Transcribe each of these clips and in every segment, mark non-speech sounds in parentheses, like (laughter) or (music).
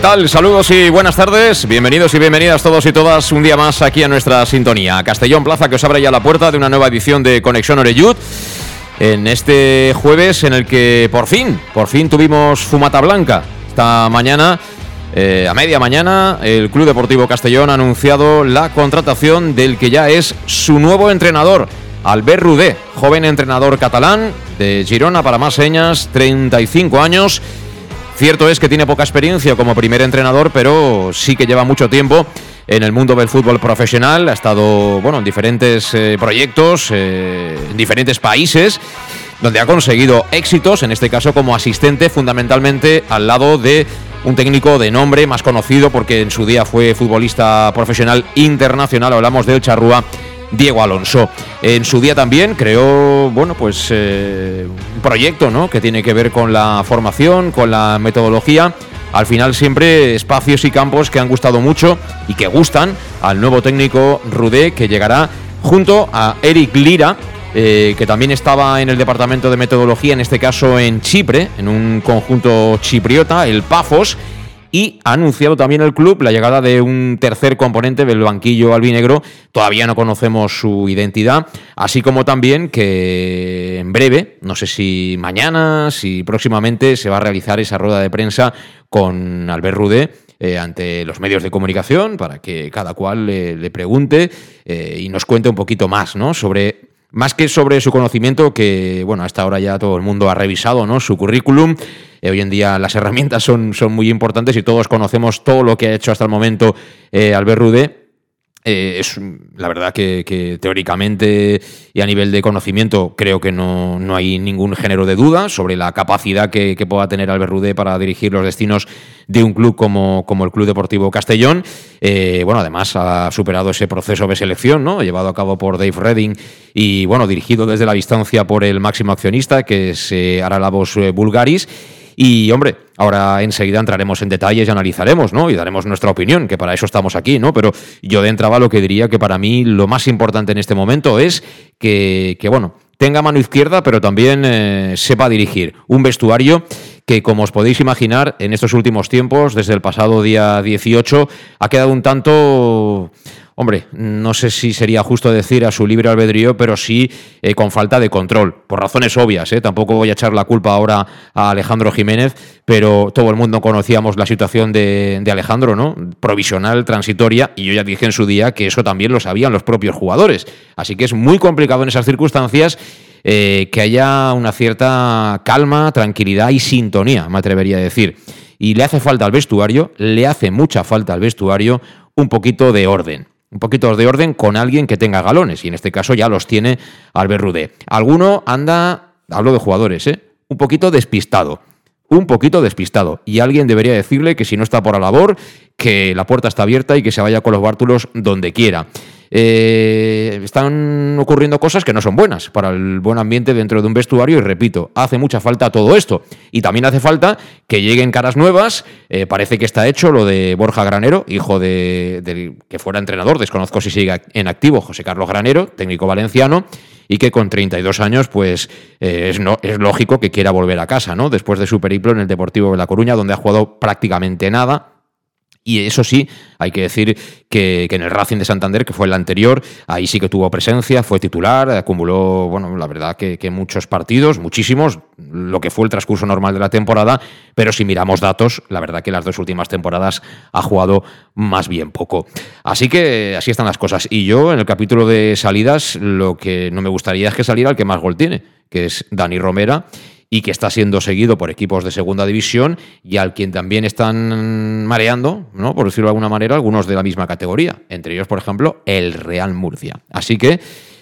¿Qué tal? Saludos y buenas tardes. Bienvenidos y bienvenidas todos y todas un día más aquí a nuestra sintonía. Castellón Plaza que os abre ya la puerta de una nueva edición de Conexión Oreyud. En este jueves en el que por fin, por fin tuvimos Fumata Blanca. Esta mañana, eh, a media mañana, el Club Deportivo Castellón ha anunciado la contratación del que ya es su nuevo entrenador. Albert Rudé, joven entrenador catalán de Girona para más señas, 35 años Cierto es que tiene poca experiencia como primer entrenador, pero sí que lleva mucho tiempo en el mundo del fútbol profesional. Ha estado bueno, en diferentes eh, proyectos, eh, en diferentes países, donde ha conseguido éxitos, en este caso como asistente, fundamentalmente al lado de un técnico de nombre más conocido, porque en su día fue futbolista profesional internacional. Hablamos de El Charrúa Diego Alonso. En su día también creó, bueno, pues eh, un proyecto, ¿no? Que tiene que ver con la formación, con la metodología. Al final siempre espacios y campos que han gustado mucho y que gustan al nuevo técnico Rudé que llegará junto a Eric Lira, eh, que también estaba en el departamento de metodología, en este caso en Chipre, en un conjunto chipriota, el Pafos, y ha anunciado también el club la llegada de un tercer componente del banquillo albinegro. Todavía no conocemos su identidad, así como también que en breve, no sé si mañana, si próximamente se va a realizar esa rueda de prensa con Albert Rude. Eh, ante los medios de comunicación para que cada cual le, pregunte eh, y nos cuente un poquito más ¿no? sobre más que sobre su conocimiento, que bueno, hasta ahora ya todo el mundo ha revisado ¿no? su currículum. Eh, hoy en día las (laughs) herramientas son, son muy importantes y todos conocemos todo lo que ha hecho hasta el momento eh, Albert Rude. Eh, es la verdad que, teóricamente y a nivel de conocimiento creo que no, hay ningún género de duda sobre la capacidad que, pueda tener Albert Rudé para dirigir los destinos de un club como, como el Club Deportivo Castellón. Eh, bueno, además ha superado ese proceso de selección, ¿no? Llevado a cabo por Dave Redding y bueno, dirigido desde la distancia por el máximo accionista, que es eh, Aralavos Bulgaris. Y hombre, ahora enseguida entraremos en detalles y analizaremos, ¿no? Y daremos nuestra opinión, que para eso estamos aquí, ¿no? Pero yo de entrada lo que diría que para mí lo más importante en este momento es que, bueno, tenga mano izquierda, pero también eh, sepa dirigir un vestuario que, como os podéis imaginar, en estos últimos tiempos, desde el pasado día 18, ha quedado un tanto hombre, no sé si sería justo decir a su libre albedrío, pero sí eh, con falta de control, por razones obvias. ¿eh? Tampoco voy a echar la culpa ahora a Alejandro Jiménez, pero todo el mundo conocíamos la situación de, Alejandro, ¿no? Provisional, transitoria, y yo ya dije en su día que eso también lo sabían los propios jugadores. Así que es muy complicado en esas circunstancias. Eh, que haya una cierta calma, tranquilidad y sintonía, me atrevería a decir. Y le hace falta al vestuario, le hace mucha falta al vestuario un poquito de orden un poquito de orden con alguien que tenga galones, y en este caso ya los tiene Albert Rudé. Alguno anda, hablo de jugadores, ¿eh? un poquito despistado, un poquito despistado, y alguien debería decirle que si no está por la labor, que la puerta está abierta y que se vaya con los bártulos donde quiera. Eh, están ocurriendo cosas que no son buenas para el buen ambiente dentro de un vestuario y repito, hace mucha falta todo esto. Y también hace falta que lleguen caras nuevas. Eh, parece que está hecho lo de Borja Granero, hijo de, que fuera entrenador, desconozco si sigue en activo, José Carlos Granero, técnico valenciano y que con 32 años, pues eh, es, no, es lógico que quiera volver a casa, ¿no? Después de su periplo en el Deportivo de La Coruña, donde ha jugado prácticamente nada, Y eso sí, hay que decir que, en el Racing de Santander, que fue el anterior, ahí sí que tuvo presencia, fue titular, acumuló, bueno, la verdad que, muchos partidos, muchísimos, lo que fue el transcurso normal de la temporada, pero si miramos datos, la verdad que las dos últimas temporadas ha jugado más bien poco. Así que así están las cosas. Y yo, en el capítulo de salidas, lo que no me gustaría es que saliera el que más gol tiene, que es Dani Romera y que está siendo seguido por equipos de segunda división y al quien también están mareando, ¿no? por decirlo de alguna manera, algunos de la misma categoría, entre ellos, por ejemplo, el Real Murcia. Así que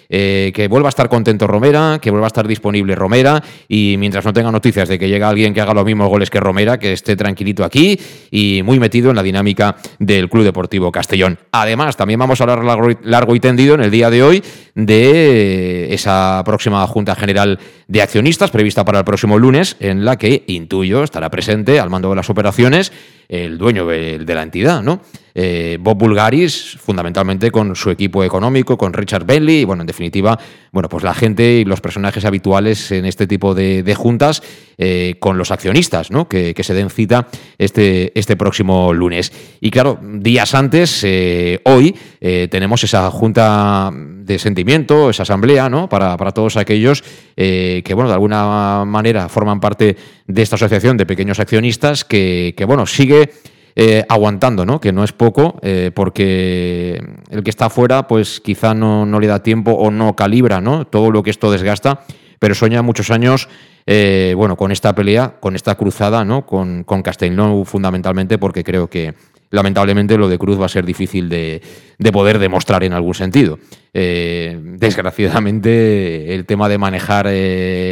eh, que vuelva a estar contento Romera, que vuelva a estar disponible Romera y mientras no tenga noticias de que llega alguien que haga los mismos goles que Romera, que esté tranquilito aquí y muy metido en la dinámica del Club Deportivo Castellón. Además, también vamos a hablar largo y tendido en el día de hoy de esa próxima Junta General de Accionistas prevista para el próximo lunes, en la que intuyo estará presente al mando de las operaciones el dueño de, la entidad, ¿no? Eh, Bob Bulgaris, fundamentalmente con su equipo económico, con Richard Bentley, y bueno, en definitiva, bueno, pues la gente y los personajes habituales en este tipo de, juntas eh, con los accionistas, ¿no? Que, se den cita este, este próximo lunes. Y claro, días antes, eh, hoy, tenemos esa junta de sentimiento, esa asamblea, ¿no? Para, para todos aquellos que, bueno, de alguna manera forman parte de esta asociación de pequeños accionistas que, que bueno, sigue eh, aguantando, ¿no? Que no es poco, eh, porque el que está afuera, pues quizá no, no, le da tiempo o no calibra, ¿no? Todo lo que esto desgasta, pero sueña muchos años, eh, bueno, con esta pelea, con esta cruzada, ¿no? Con, con Castellón fundamentalmente, porque creo que lamentablemente lo de Cruz va a ser difícil de, de poder demostrar en algún sentido. desgraciadamente, el tema de manejar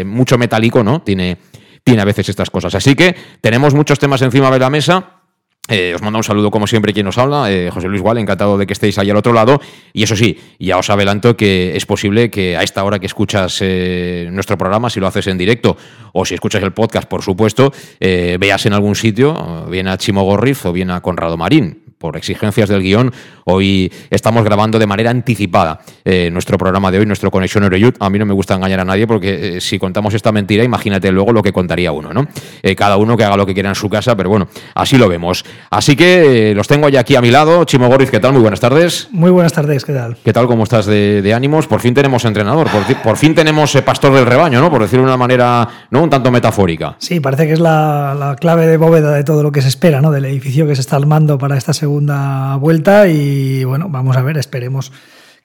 mucho metálico, ¿no? Tiene, tiene a veces estas cosas. Así que tenemos muchos temas encima de la mesa. Eh, os mando un saludo como siempre quien nos habla, eh, José Luis Gual, encantado de que estéis ahí al otro lado. Y eso sí, ya os adelanto que es posible que a esta hora que escuchas eh, nuestro programa, si lo haces en directo o si escuchas el podcast, por supuesto, veas en algún sitio, bien a Chimo Gorriz o bien a Conrado Marín por exigencias del guion, hoy estamos grabando de manera anticipada eh, nuestro programa de hoy, nuestro Conexión Eurojut. A mí no me gusta engañar a nadie porque eh, si contamos esta mentira, imagínate luego lo que contaría uno, ¿no? Eh, cada uno que haga lo que quiera en su casa, pero bueno, así lo vemos. Así que los tengo ya aquí a mi lado. Chimo Goriz, ¿qué tal? Muy buenas tardes. Muy buenas tardes, ¿qué tal? ¿Qué tal? ¿Cómo estás de, ánimos? Por fin tenemos entrenador, por, fin tenemos pastor del rebaño, ¿no? Por decirlo de una manera, ¿no? Un tanto metafórica. Sí, parece que es la, la clave de bóveda de todo lo que se espera, ¿no? Del edificio que se está armando para esta segunda vuelta y bueno, vamos a ver, esperemos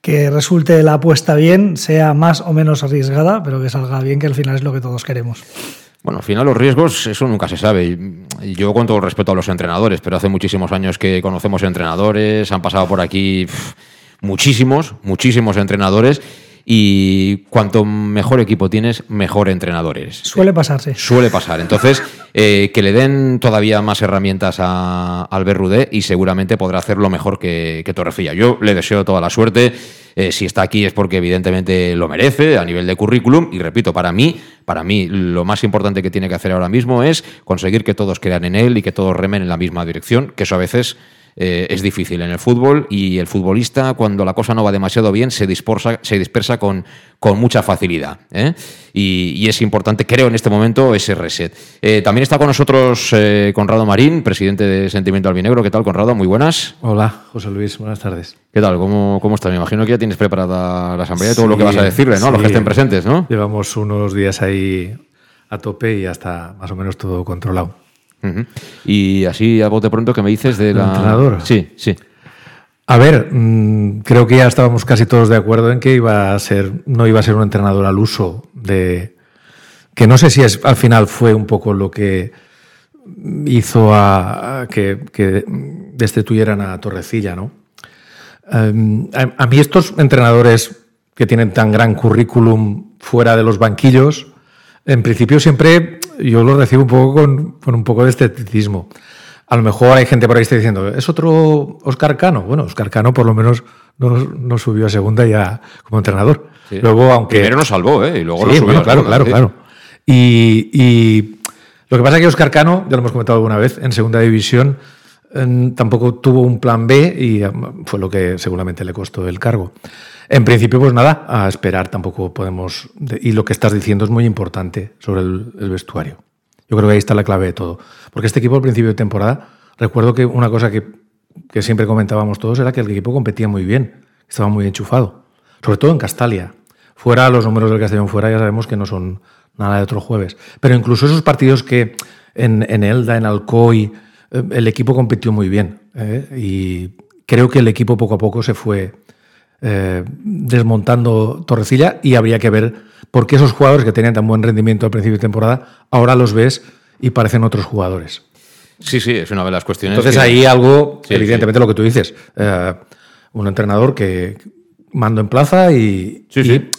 que resulte la apuesta bien, sea más o menos arriesgada, pero que salga bien, que al final es lo que todos queremos. Bueno, al final los riesgos, eso nunca se sabe. Yo con todo el respeto a los entrenadores, pero hace muchísimos años que conocemos entrenadores, han pasado por aquí muchísimos, muchísimos entrenadores y cuanto mejor equipo tienes, mejor entrenador eres. Suele pasarse. Suele pasar. Entonces, eh, que le den todavía más herramientas a Albert Rudé y seguramente podrá hacerlo mejor que, que Torrecilla. Yo le deseo toda la suerte. Eh, si está aquí es porque evidentemente lo merece a nivel de currículum y repito, para mí, para mí lo más importante que tiene que hacer ahora mismo es conseguir que todos crean en él y que todos remen en la misma dirección, que eso a veces eh, es difícil en el fútbol y el futbolista cuando la cosa no va demasiado bien se dispersa, se dispersa con, con mucha facilidad. ¿eh? Y, es importante, creo, en este momento ese reset. Eh, también está con nosotros Conrado Marín, presidente de Sentimiento Albinegro. ¿Qué tal, Conrado? Muy buenas. Hola, José Luis. Buenas tardes. ¿Qué tal? ¿Cómo, cómo está? Me imagino que ya tienes preparada la asamblea y todo lo que vas a decirle, ¿no? A los que estén presentes, ¿no? Llevamos unos días ahí a tope y ya está más o menos todo controlado. Y así a bote pronto que me dices de la... entrenador? Sí, sí. A ver, mm, creo que ya estábamos casi todos de acuerdo en que iba a ser, no iba a ser un entrenador al uso de... Que no sé si es, al final fue un poco lo que hizo a, que, que, destituyeran a Torrecilla, ¿no? Em, a, mí estos entrenadores que tienen tan gran currículum fuera de los banquillos, en principio siempre yo lo recibo un poco con, un poco de escepticismo. A lo mejor hay gente por ahí que está diciendo, ¿es otro Oscar Cano? Bueno, Oscar Cano por lo menos no, subió a segunda ya como entrenador. Luego, aunque... Primero nos salvó, ¿eh? Y luego lo subió. claro, claro, claro. Y, lo que pasa es que Oscar Cano, ya lo hemos comentado alguna vez, en segunda división tampoco tuvo un plan B y um, fue lo que seguramente le costó el cargo. En principio, pues nada, a esperar tampoco podemos. Y lo que estás diciendo es muy importante sobre el, vestuario. Yo creo que ahí está la clave de todo. Porque este equipo al principio de temporada, recuerdo que una cosa que siempre comentábamos todos era que el equipo competía muy bien, estaba muy enchufado, sobre todo en Castalia. Fuera, los números del Castellón fuera ya sabemos que no son nada de otro jueves. Pero incluso esos partidos que en, en Elda, en Alcoy, eh, el equipo compitió muy bien. ¿eh? Y creo que el equipo poco a poco se fue eh, desmontando Torrecilla y habría que ver por qué esos jugadores que tenían tan buen rendimiento al principio de temporada, ahora los ves y parecen otros jugadores. Sí, sí, es una de las cuestiones. Entonces ahí algo, evidentemente lo que tú dices, un entrenador que mando en plaza y,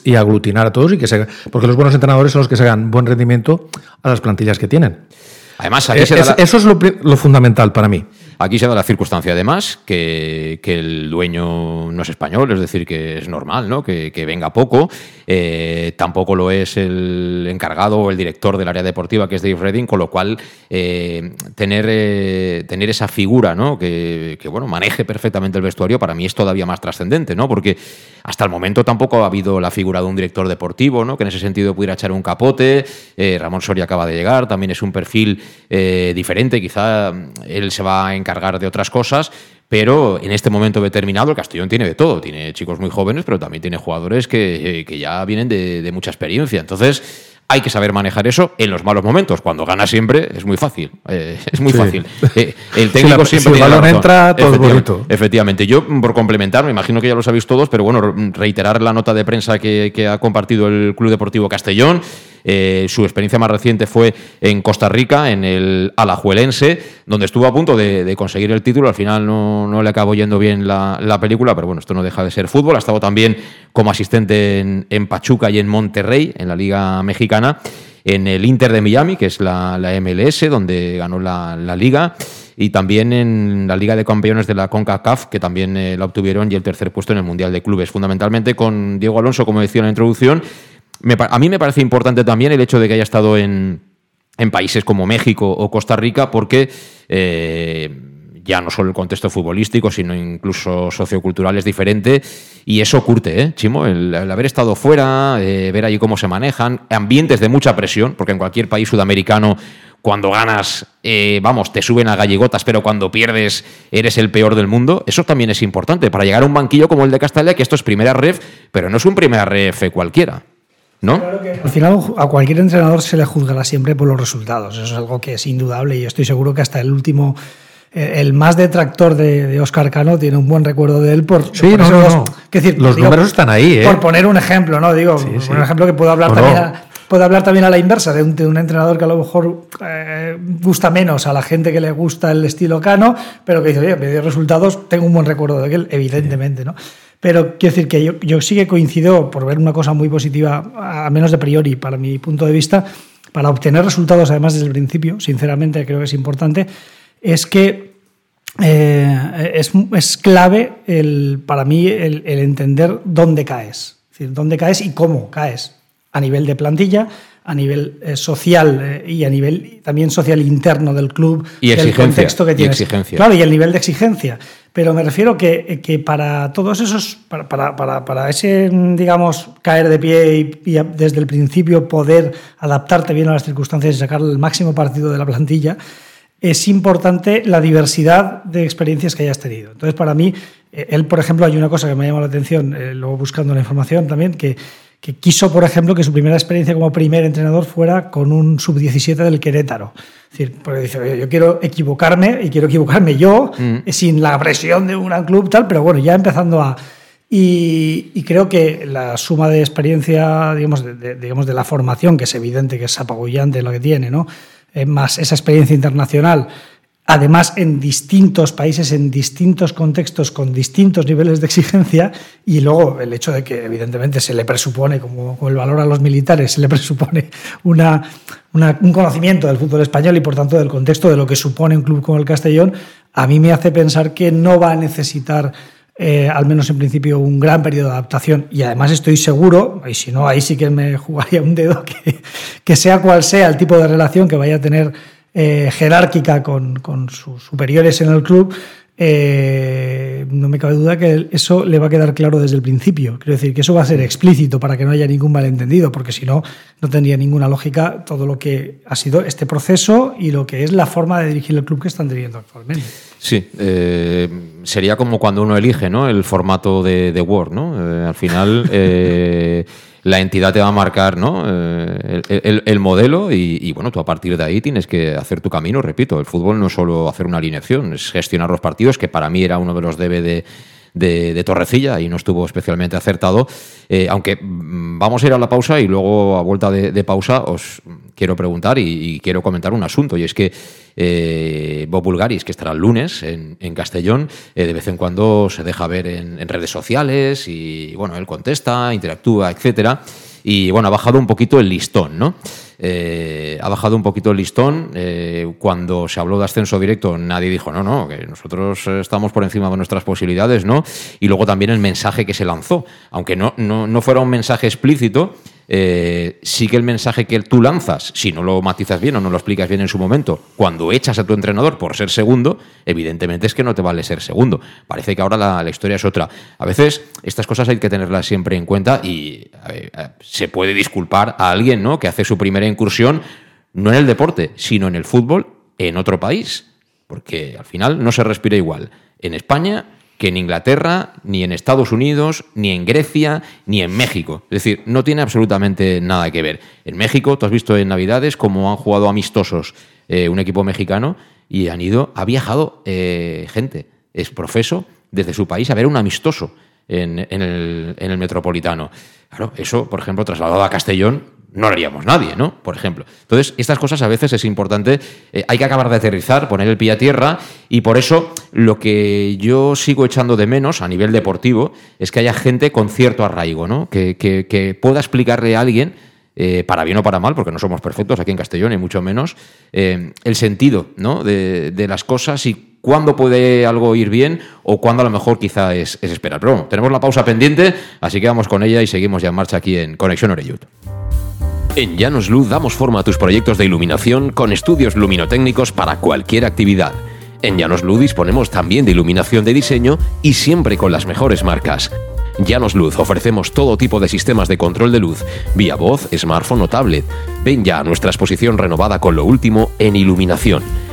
y, aglutinar a todos y que se, porque los buenos entrenadores son los que se hagan buen rendimiento a las plantillas que tienen. Además, eso es lo, fundamental para mí. Aquí se da la circunstancia, además, que, el dueño no es español, es decir, que es normal ¿no? que, venga poco. Eh, tampoco lo es el encargado o el director del área deportiva, que es Dave Redding, con lo cual eh, tener, eh, tener esa figura ¿no? que, bueno, maneje perfectamente el vestuario para mí es todavía más trascendente, ¿no? porque hasta el momento tampoco ha habido la figura de un director deportivo, ¿no? que en ese sentido pudiera echar un capote. Ramón Soria acaba de llegar, también es un perfil diferente, quizá él se va a encargar cargar de otras cosas, pero en este momento determinado el Castellón tiene de todo. Tiene chicos muy jóvenes, pero también tiene jugadores que, eh, ya vienen de, mucha experiencia. Entonces, hay que saber manejar eso en los malos momentos. Cuando gana siempre es muy fácil. Eh, es muy fácil. Eh, el (laughs) técnico siempre. Si el balón entra, todo bonito. Efectivamente. Yo, por complementar, me imagino que ya lo sabéis todos, pero bueno, reiterar la nota de prensa que, que ha compartido el Club Deportivo Castellón. Eh, su experiencia más reciente fue en Costa Rica, en el Alajuelense, donde estuvo a punto de, conseguir el título. Al final no, le acabó yendo bien la, película, pero bueno, esto no deja de ser fútbol. Ha estado también como asistente en, Pachuca y en Monterrey, en la Liga Mexicana en el Inter de Miami, que es la, MLS, donde ganó la, liga, y también en la Liga de Campeones de la CONCACAF, que también eh, la obtuvieron, y el tercer puesto en el Mundial de Clubes. Fundamentalmente con Diego Alonso, como decía en la introducción, a mí me parece importante también el hecho de que haya estado en, países como México o Costa Rica, porque eh, ya no solo el contexto futbolístico, sino incluso sociocultural es diferente. Y eso curte, ¿eh, Chimo? El, haber estado fuera, eh, ver allí cómo se manejan, ambientes de mucha presión, porque en cualquier país sudamericano cuando ganas, eh, vamos, te suben a galligotas, pero cuando pierdes eres el peor del mundo. Eso también es importante para llegar a un banquillo como el de Castalia, que esto es primera ref, pero no es un primera ref cualquiera. ¿no? al final a cualquier entrenador se le juzgará siempre por los resultados. Eso es algo que es indudable y yo estoy seguro que hasta el último el más detractor de, Oscar Cano tiene un buen recuerdo de él por, sí, no, no, decir, los números están ahí ¿eh? por poner un ejemplo no digo un ejemplo que puedo hablar también a, puedo hablar también a la inversa de un, entrenador que a lo mejor eh, gusta menos a la gente que le gusta el estilo Cano pero que dice oye me dio resultados tengo un buen recuerdo de él evidentemente no pero quiero decir que yo, yo sí que coincido, por ver una cosa muy positiva, a menos de priori, para mi punto de vista, para obtener resultados, además desde el principio, sinceramente creo que es importante, es que eh, es, es, clave el, para mí el, entender dónde caes, es decir, dónde caes y cómo caes, a nivel de plantilla, a nivel eh, social eh, y a nivel también social interno del club, y el contexto que tienes. Y exigencia. Claro, y el nivel de exigencia. Pero me refiero que, que para todos esos, para, para, para, ese, digamos, caer de pie y, desde el principio poder adaptarte bien a las circunstancias y sacar el máximo partido de la plantilla, es importante la diversidad de experiencias que hayas tenido. Entonces, para mí, eh, él, por ejemplo, hay una cosa que me ha llamado la atención, luego buscando la información también, que que quiso, por ejemplo, que su primera experiencia como primer entrenador fuera con un sub-17 del Querétaro. Es decir, porque dice, yo quiero equivocarme y quiero equivocarme yo, mm. sin la presión de un gran club, tal, pero bueno, ya empezando a... Y, creo que la suma de experiencia, digamos de, digamos, de la formación, que es evidente que es apabullante lo que tiene, ¿no? Eh, más esa experiencia internacional, además en distintos países, en distintos contextos, con distintos niveles de exigencia, y luego el hecho de que evidentemente se le presupone, como, el valor a los militares, se le presupone una, un conocimiento del fútbol español y por tanto del contexto de lo que supone un club como el Castellón, a mí me hace pensar que no va a necesitar... Eh, al menos en principio, un gran periodo de adaptación. Y además estoy seguro, y si no, ahí sí que me (laughs) jugaría un dedo, que, que sea cual sea el tipo de relación que vaya a tener eh, jerárquica con, sus superiores en el club, eh, no me cabe duda que eso le va a quedar claro desde el principio. Quiero decir que eso va a ser explícito para que no haya ningún malentendido, porque si no, no tendría ninguna lógica todo lo que ha sido este proceso y lo que es la forma de dirigir el club que están dirigiendo actualmente. Sí, eh, sería como cuando uno elige ¿no? el formato de, Word. ¿no? Eh, al final, (laughs) eh, la entidad te va a marcar ¿no? el, modelo y, bueno, tú a partir de ahí tienes que hacer tu camino. Repito, el fútbol no es solo hacer una alineación, es gestionar los partidos, que para mí era uno de los debe de de, Torrecilla y no estuvo especialmente acertado. Eh, aunque mm, vamos a ir a la pausa y luego a vuelta de, pausa os quiero preguntar y, quiero comentar un asunto y es que eh, Bob Bulgaris, que estará el lunes en, Castellón, eh, de vez en cuando se deja ver en, en, redes sociales y bueno, él contesta, interactúa, etcétera. Y bueno, ha bajado un poquito el listón, ¿no? Eh, ha bajado un poquito el listón. Cuando se habló de ascenso directo, nadie dijo, no, no, que nosotros estamos por encima de nuestras posibilidades, ¿no? Y luego también el mensaje que se lanzó, aunque no, no, no fuera un mensaje explícito, eh, sí que el mensaje que tú lanzas, si no lo matizas bien o no lo explicas bien en su momento, cuando echas a tu entrenador por ser segundo, evidentemente es que no te vale ser segundo. Parece que ahora la, historia es otra. A veces estas cosas hay que tenerlas siempre en cuenta y se puede disculpar a alguien ¿no? que hace su primera incursión no en el deporte, sino en el fútbol en otro país. Porque al final no se respira igual en España que en Inglaterra, ni en Estados Unidos, ni en Grecia, ni en México. Es decir, no tiene absolutamente nada que ver. En México, tú has visto en Navidades cómo han jugado amistosos eh, un equipo mexicano y han ido, ha viajado eh, gente, es profeso, desde su país a ver un amistoso en, el, en el Metropolitano. Claro, eso, por ejemplo, trasladado a Castellón, no lo haríamos nadie, ¿no? Por ejemplo. Entonces, estas cosas a veces es importante, eh, hay que acabar de aterrizar, poner el pie a tierra, y por eso lo que yo sigo echando de menos a nivel deportivo es que haya gente con cierto arraigo, ¿no? Que, que, pueda explicarle a alguien, eh, para bien o para mal, porque no somos perfectos aquí en Castellón, y mucho menos, eh, el sentido ¿no? de, de, las cosas y cuándo puede algo ir bien o cuándo a lo mejor quizá es, esperar. Pero bueno, tenemos la pausa pendiente, así que vamos con ella y seguimos ya en marcha aquí en Conexión Oreyud. En Llanos Luz damos forma a tus proyectos de iluminación con estudios luminotécnicos para cualquier actividad. En Llanos Luz disponemos también de iluminación de diseño y siempre con las mejores marcas. Llanos Luz ofrecemos todo tipo de sistemas de control de luz, vía voz, smartphone o tablet. Ven ya a nuestra exposición renovada con lo último en iluminación.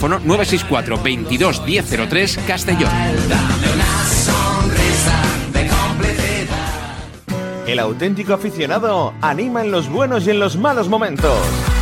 964 22 1003 Castellón. El auténtico aficionado anima en los buenos y en los malos momentos.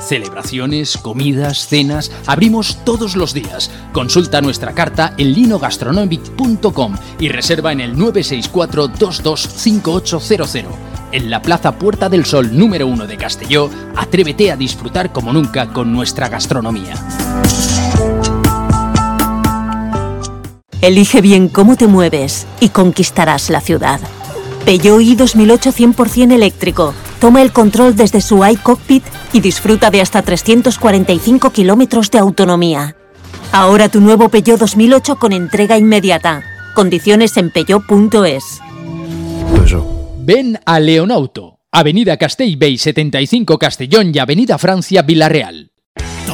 Celebraciones, comidas, cenas, abrimos todos los días. Consulta nuestra carta en linogastronomic.com y reserva en el 964 225800 en la Plaza Puerta del Sol número 1 de Castelló, atrévete a disfrutar como nunca con nuestra gastronomía. Elige bien cómo te mueves y conquistarás la ciudad. Peugeot i 2008 100% eléctrico. Toma el control desde su iCockpit y disfruta de hasta 345 kilómetros de autonomía. Ahora tu nuevo Peugeot 2008 con entrega inmediata. Condiciones en peugeot.es. Ven a Leonauto, Avenida Castellbey 75 Castellón y Avenida Francia Villarreal.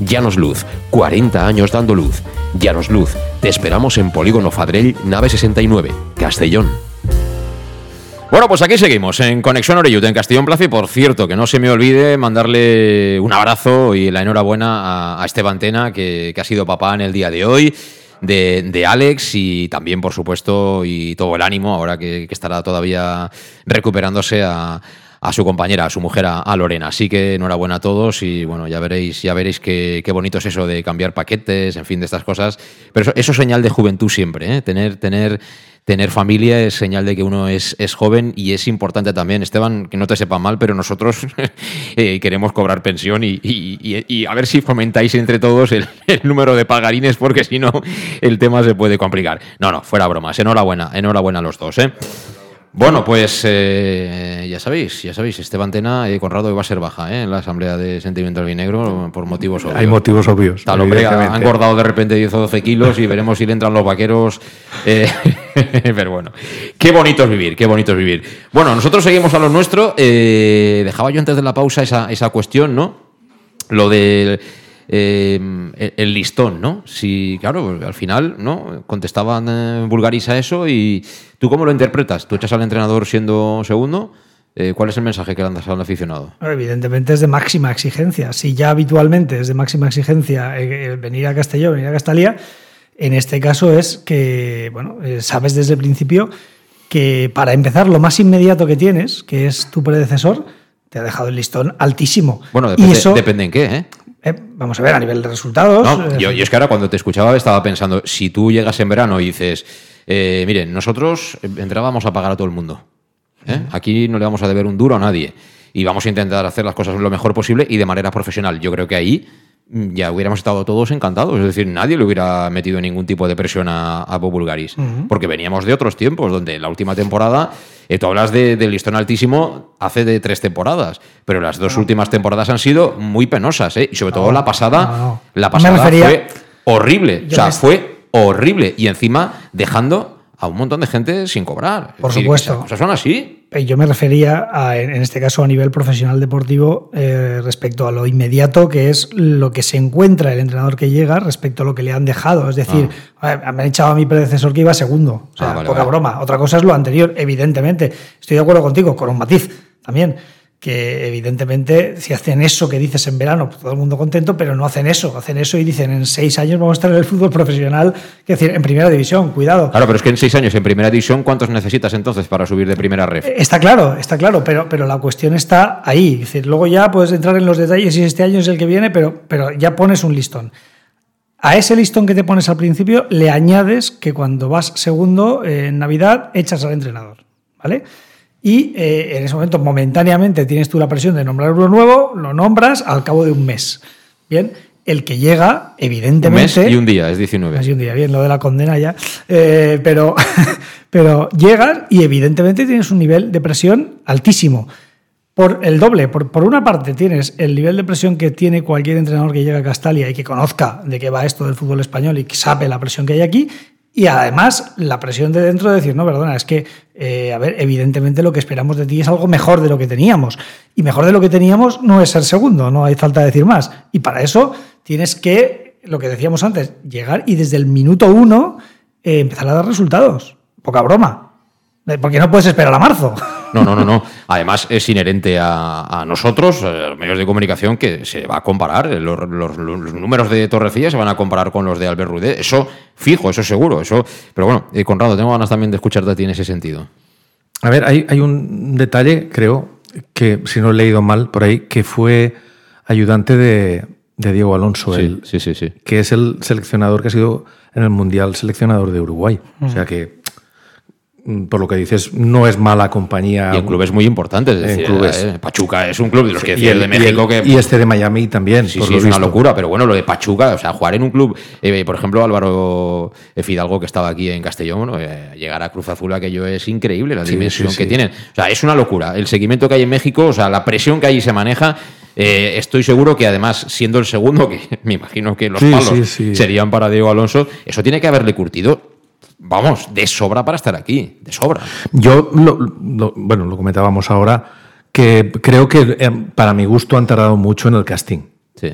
Llanos Luz, 40 años dando luz. Llanos Luz, te esperamos en Polígono Fadrell, nave 69, Castellón. Bueno, pues aquí seguimos en Conexión Oreyut en Castellón Plaza y por cierto, que no se me olvide mandarle un abrazo y la enhorabuena a, Esteban Tena, que, ha sido papá en el día de hoy. De, de, Alex y también, por supuesto, y todo el ánimo, ahora que, que estará todavía recuperándose a, a su compañera, a su mujer, a, Lorena. Así que enhorabuena a todos y bueno, ya veréis, ya veréis qué, bonito es eso de cambiar paquetes, en fin, de estas cosas. Pero eso, es señal de juventud siempre, ¿eh? tener, tener, tener familia es señal de que uno es, es, joven y es importante también. Esteban, que no te sepa mal, pero nosotros (laughs) eh, queremos cobrar pensión y, a ver si fomentáis entre todos el, (laughs) el número de pagarines, porque si no, el tema se puede complicar. No, no, fuera bromas. Enhorabuena, enhorabuena a los dos. ¿eh? Bueno, pues eh, ya sabéis, ya sabéis, Esteban Tena y Conrado va a ser baja ¿eh? en la Asamblea de Sentimiento Albinegro por motivos obvios. Hay motivos obvios. Tal hombre ha engordado de repente 10 o 12 kilos y veremos si le entran los vaqueros. Eh, (laughs) pero bueno, qué bonito es vivir, qué bonito es vivir. Bueno, nosotros seguimos a lo nuestro. dejaba yo antes de la pausa esa, esa cuestión, ¿no? Lo del eh, el listón, ¿no? Si, claro, al final, ¿no? Contestaban eh, Bulgarisa eso y ¿tú cómo lo interpretas? ¿Tú echas al entrenador siendo segundo? Eh, ¿Cuál es el mensaje que le andas al aficionado? Evidentemente es de máxima exigencia. Si ya habitualmente es de máxima exigencia venir a Castellón, venir a Castalía, en este caso es que, bueno, sabes desde el principio que para empezar lo más inmediato que tienes, que es tu predecesor, te ha dejado el listón altísimo. Bueno, depende, y eso, depende en qué, ¿eh? Eh, vamos a ver, a nivel de resultados. No, yo, es que ahora cuando te escuchaba estaba pensando, si tú llegas en verano y dices, eh, miren, nosotros entrábamos a pagar a todo el mundo. ¿eh? Aquí no le vamos a deber un duro a nadie. Y vamos a intentar hacer las cosas lo mejor posible y de manera profesional. Yo creo que ahí mm, ya hubiéramos estado todos encantados. Es decir, nadie le hubiera metido ningún tipo de presión a, a Bulgaris. Porque veníamos de otros tiempos, donde la última temporada eh, tú hablas de, del listón altísimo hace de tres temporadas, pero las dos últimas temporadas han sido muy penosas, ¿eh? Y sobre todo la pasada, la pasada fue horrible. o sea, fue horrible. Y encima dejando a un montón de gente sin cobrar. Por supuesto. Las cosas son así. Eh, yo me refería, a, en este caso, a nivel profesional deportivo, eh, respecto a lo inmediato, que es lo que se encuentra el entrenador que llega respecto a lo que le han dejado. Es decir, ah. me han echado a mi predecesor que iba segundo. O sea, ah, poca broma. Otra cosa es lo anterior, evidentemente. Estoy de acuerdo contigo, con un matiz también que evidentemente si hacen eso que dices en verano, pues todo el mundo contento, pero no hacen eso, hacen eso y dicen en seis años vamos a estar en el fútbol profesional, es decir, en primera división, cuidado. Claro, pero es que en seis años en primera división, ¿cuántos necesitas entonces para subir de primera red? Está claro, está claro, pero, pero la cuestión está ahí. Es decir, luego ya puedes entrar en los detalles si este año es el que viene, pero, pero ya pones un listón. A ese listón que te pones al principio le añades que cuando vas segundo en Navidad echas al entrenador, ¿vale? Y eh, en ese momento momentáneamente tienes tú la presión de nombrar uno nuevo, lo nombras al cabo de un mes. Bien, el que llega, evidentemente... Un mes y un día, es 19. y un día, bien, lo de la condena ya. Eh, pero, (laughs) pero llegas y evidentemente tienes un nivel de presión altísimo. Por el doble, por, por, una parte tienes el nivel de presión que tiene cualquier entrenador que llega a Castalia y que conozca de qué va esto del fútbol español y que sabe la presión que hay aquí, y además, la presión de dentro de decir, no, perdona, es que, eh, a ver, evidentemente lo que esperamos de ti es algo mejor de lo que teníamos. Y mejor de lo que teníamos no es ser segundo, no hay falta de decir más. Y para eso tienes que, lo que decíamos antes, llegar y desde el minuto uno eh, empezar a dar resultados. Poca broma. Eh, porque no puedes esperar a marzo. (laughs) No, no, no, no. Además, es inherente a, nosotros, a los medios de comunicación, que se va a comparar. Los, números de Torrecilla se van a comparar con los de Albert Rude. Eso fijo, eso seguro. Eso... Pero bueno, eh, Conrado, tengo ganas también de escucharte a ti en ese sentido. A ver, hay, hay un detalle, creo, que si no he leído mal por ahí, que fue ayudante de, Diego Alonso, sí, sí, sí, sí, que es el seleccionador que ha sido en el Mundial seleccionador de Uruguay. O sea que por lo que dices, no es mala compañía. Y en clubes muy importantes. Es decir, clubes. Eh, Pachuca es un club de los que y el, de México que. Y este de Miami también. Sí, sí, es una locura. Pero bueno, lo de Pachuca, o sea, jugar en un club. Eh, por ejemplo, Álvaro Fidalgo, que estaba aquí en Castellón, eh, llegar a Cruz Azul, aquello es increíble, la dimensión que tienen. O sea, es una locura. El seguimiento que hay en México, o sea, la presión que ahí se maneja. estoy seguro que además, siendo el segundo, (laughs) que me imagino que los palos serían para Diego Alonso, eso tiene que haberle curtido vamos, de sobra para estar aquí, de sobra. Yo, bueno, lo comentábamos ahora, que creo que eh, para mi gusto han tardado mucho en el casting. Sí.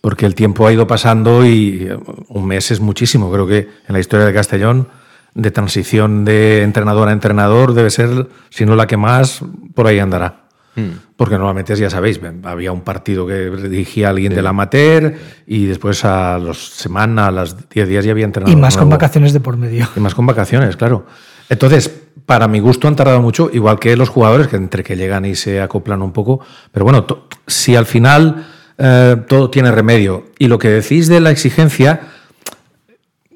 Porque el tiempo ha ido pasando y eh, un mes es muchísimo. Creo que en la historia de Castellón, de transición de entrenador a entrenador, debe ser, si no la que más, por ahí andará. Hmm. Porque normalmente, ya sabéis, había un partido que dirigía alguien del amateur y después a los semanas, a las 10 días ya había entrenado. Y más con vacaciones de por medio. Y más con vacaciones, claro. Entonces, para mi gusto han tardado mucho, igual que los jugadores, que entre que llegan y se acoplan un poco. Pero bueno, si al final eh, todo tiene remedio. Y lo que decís de la exigencia,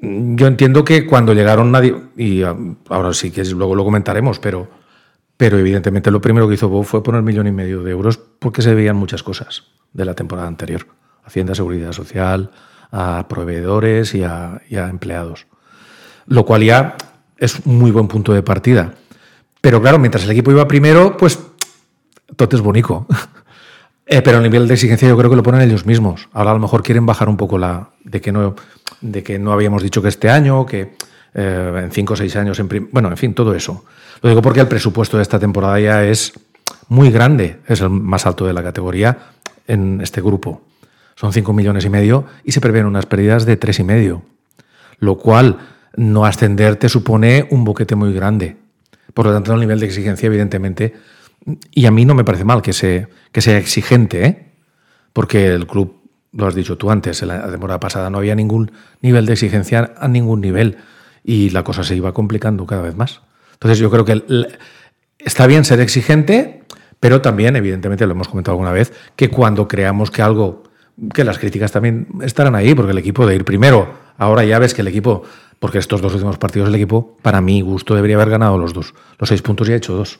yo entiendo que cuando llegaron nadie, y ah, ahora sí que luego lo comentaremos, pero, pero evidentemente lo primero que hizo Bob fue poner millón y medio de euros porque se veían muchas cosas de la temporada anterior. Hacienda, Seguridad Social, a proveedores y a, empleados. Lo cual ya es un muy buen punto de partida. Pero claro, mientras el equipo iba primero, pues todo es bonito. (laughs) Eh, pero el nivel de exigencia yo creo que lo ponen ellos mismos. Ahora a lo mejor quieren bajar un poco la de que no, de que no habíamos dicho que este año, que eh, en cinco o seis años, en bueno, en fin, todo eso. Lo digo porque el presupuesto de esta temporada ya es muy grande, es el más alto de la categoría en este grupo. Son 5 millones y medio y se prevén unas pérdidas de tres y medio, lo cual no ascender te supone un boquete muy grande. Por lo tanto, el nivel de exigencia, evidentemente, y a mí no me parece mal que, que sea exigente, ¿eh? porque el club, lo has dicho tú antes, en la temporada pasada no había ningún nivel de exigencia a ningún nivel y la cosa se iba complicando cada vez más. Entonces yo creo que está bien ser exigente, pero también, evidentemente, lo hemos comentado alguna vez, que cuando creamos que algo, que las críticas también estarán ahí, porque el equipo de ir primero, ahora ya ves que el equipo, porque estos dos últimos partidos el equipo, para mi gusto, debería haber ganado los dos. Los seis puntos y ha hecho dos.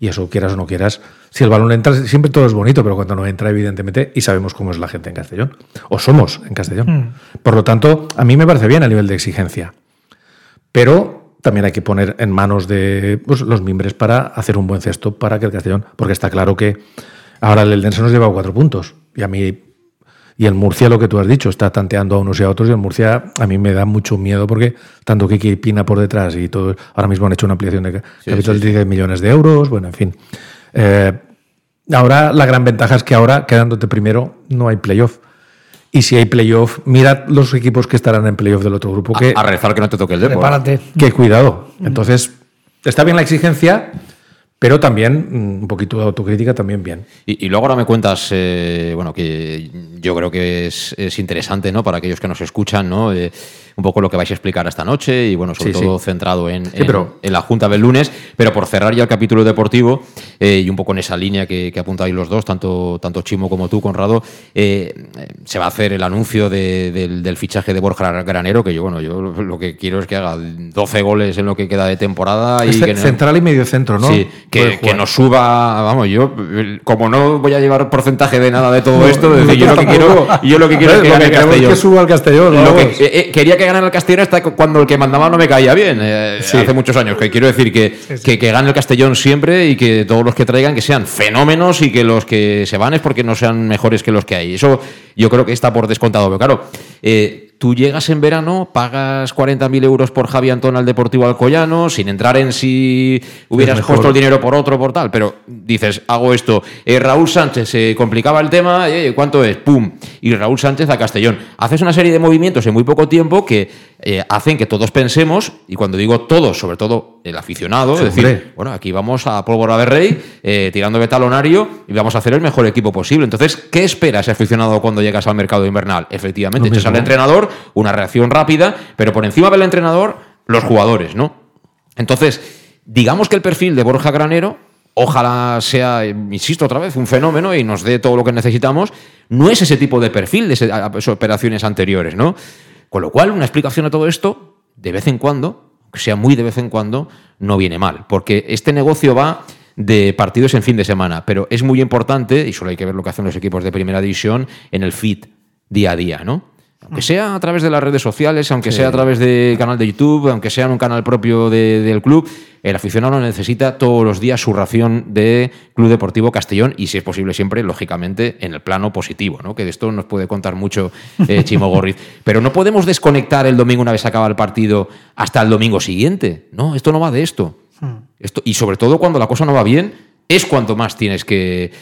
Y eso, quieras o no quieras, si el balón entra, siempre todo es bonito, pero cuando no entra, evidentemente, y sabemos cómo es la gente en Castellón, o somos en Castellón. Mm. Por lo tanto, a mí me parece bien a nivel de exigencia. Pero también hay que poner en manos de pues, los mimbres para hacer un buen cesto para que el Castellón, porque está claro que ahora el Eldense nos lleva cuatro puntos. Y a mí y el Murcia lo que tú has dicho está tanteando a unos y a otros y el Murcia a mí me da mucho miedo porque tanto Kiki Pina por detrás y todo ahora mismo han hecho una ampliación de capital de 10 millones de euros bueno en fin. Eh, ahora la gran ventaja es que ahora quedándote primero no hay playoff y si hay playoff, mira los equipos que estarán en playoff del otro grupo. Que, a, rezar que no te toque el deporte. Prepárate. Que cuidado. Entonces, está bien la exigencia, pero también mm, un poquito de autocrítica también bien. Y, luego ahora me cuentas, eh, bueno, que yo creo que es, interesante, ¿no? Para aquellos que nos escuchan, ¿no? Eh, un poco lo que vais a explicar esta noche y bueno, sobre todo centrado en, en, la Junta del lunes, pero por cerrar ya el capítulo deportivo eh, y un poco en esa línea que, que apuntáis los dos, tanto, tanto Chimo como tú, Conrado, eh, se va a hacer el anuncio del, fichaje de Borja Granero, que yo, bueno, yo lo que quiero es que haga 12 goles en lo que queda de temporada. Y que central y medio centro, ¿no? Sí, que, nos suba, vamos, yo como no voy a llevar porcentaje de nada de todo esto, yo, lo que quiero, yo lo que quiero es que gane Castellón. que suba al Castellón. Eh, quería que gane el Castellón hasta cuando el que mandaba no me caía bien, eh, hace muchos años. Que quiero decir que, que, gane el Castellón siempre y que todos los que traigan que sean fenómenos y que los que se van es porque no sean mejores que los que hay. Eso yo creo que está por descontado. Pero claro, eh, tú llegas en verano, pagas 40.000 euros por Javi Antón al Deportivo Alcoyano, sin entrar en si hubieras puesto el dinero por otro, por tal, pero dices, hago esto. Eh, Raúl Sánchez se complicaba el tema, eh, ¿cuánto es? ¡Pum! Y Raúl Sánchez a Castellón. Haces una serie de movimientos en muy poco tiempo que eh, hacen que todos pensemos, y cuando digo todos, sobre todo el aficionado, es decir, bueno, aquí vamos a pólvora de rey, tirando de talonario y vamos a hacer el mejor equipo posible. Entonces, ¿qué espera ese aficionado cuando llegas al mercado invernal? Efectivamente, echas al entrenador una reacción rápida, pero por encima del entrenador, los jugadores, ¿no? Entonces, digamos que el perfil de Borja Granero, ojalá sea, insisto otra vez, un fenómeno y nos dé todo lo que necesitamos, no es ese tipo de perfil de esas operaciones anteriores, ¿no? Con lo cual, una explicación a todo esto, de vez en cuando, que sea muy de vez en cuando, no viene mal, porque este negocio va de partidos en fin de semana, pero es muy importante, y solo hay que ver lo que hacen los equipos de primera división, en el fit día a día, ¿no? Aunque sea a través de las redes sociales, aunque sea a través del canal de YouTube, aunque sea en un canal propio del club, el aficionado necesita todos los días su ración de Club Deportivo Castellón y, si es posible, siempre, lógicamente, en el plano positivo, ¿no? que de esto nos puede contar mucho eh, (laughs) Chimo Gorriz. Pero no podemos desconectar el domingo una vez acaba el partido hasta el domingo siguiente. No, esto no va de esto. Hmm. esto y sobre todo cuando la cosa no va bien, es cuanto más tienes que,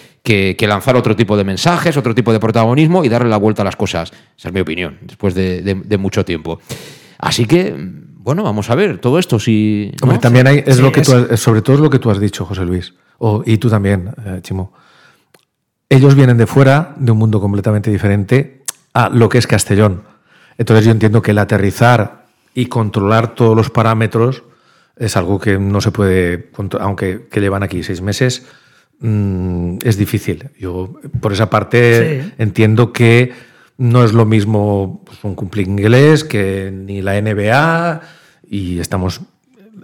lanzar otro tipo de mensajes, otro tipo de protagonismo y darle la vuelta a las cosas. Esa es mi opinión, después de, mucho tiempo. Así que, bueno, vamos a ver todo esto. Si, también hay, es lo que sobre todo es lo que tú has dicho, José Luis, y tú también, eh, Chimo. Ellos vienen de fuera, de un mundo completamente diferente a lo que es Castellón. Entonces yo entiendo que el aterrizar y controlar todos los parámetros es algo que no se puede, aunque que llevan aquí seis meses, mm, es difícil. Yo por esa parte entiendo que no es lo mismo pues, un cumple inglés que ni la NBA y estamos...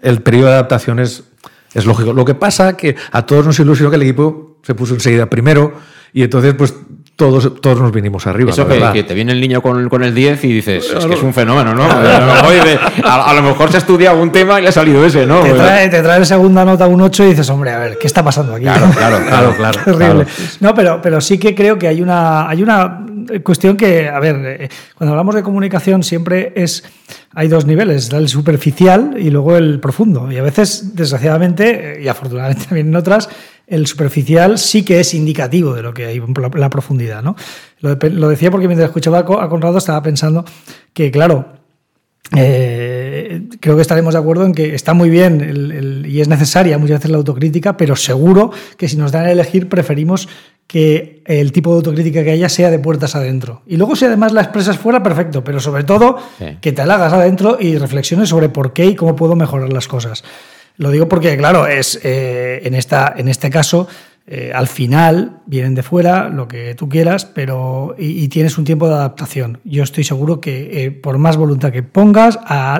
El periodo de adaptación es, es lógico. Lo que pasa que a todos nos ilusionó que el equipo se puso enseguida primero y entonces pues todos, todos nos vinimos arriba. Eso que, te viene el niño con, con el 10 y dices, es que es un fenómeno, ¿no? a, lo mejor se ha estudiado un tema y le ha salido ese, ¿no? Te trae, te trae segunda nota un 8 y dices, hombre, a ver, ¿qué está pasando aquí? Claro, claro, (laughs) claro, claro. Terrible. No, pero, pero sí que creo que hay una, hay una cuestión que, a ver, eh, cuando hablamos de comunicación siempre es, hay dos niveles, el superficial y luego el profundo. Y a veces, desgraciadamente, y afortunadamente (laughs) también en otras, el superficial sí que es indicativo de lo que hay la profundidad. ¿no? Lo, decía porque mientras escuchaba a Conrado estaba pensando que, claro, eh, creo que estaremos de acuerdo en que está muy bien y es necesaria muchas veces la autocrítica, pero seguro que si nos dan a elegir preferimos que el tipo de autocrítica que haya sea de puertas adentro. Y luego si además la expresas fuera, perfecto, pero sobre todo que te la hagas adentro y reflexiones sobre por qué y cómo puedo mejorar las cosas. Lo digo porque, claro, es eh, en, esta, en este caso, eh, al final vienen de fuera, lo que tú quieras, pero y, tienes un tiempo de adaptación. Yo estoy seguro que eh, por más voluntad que pongas,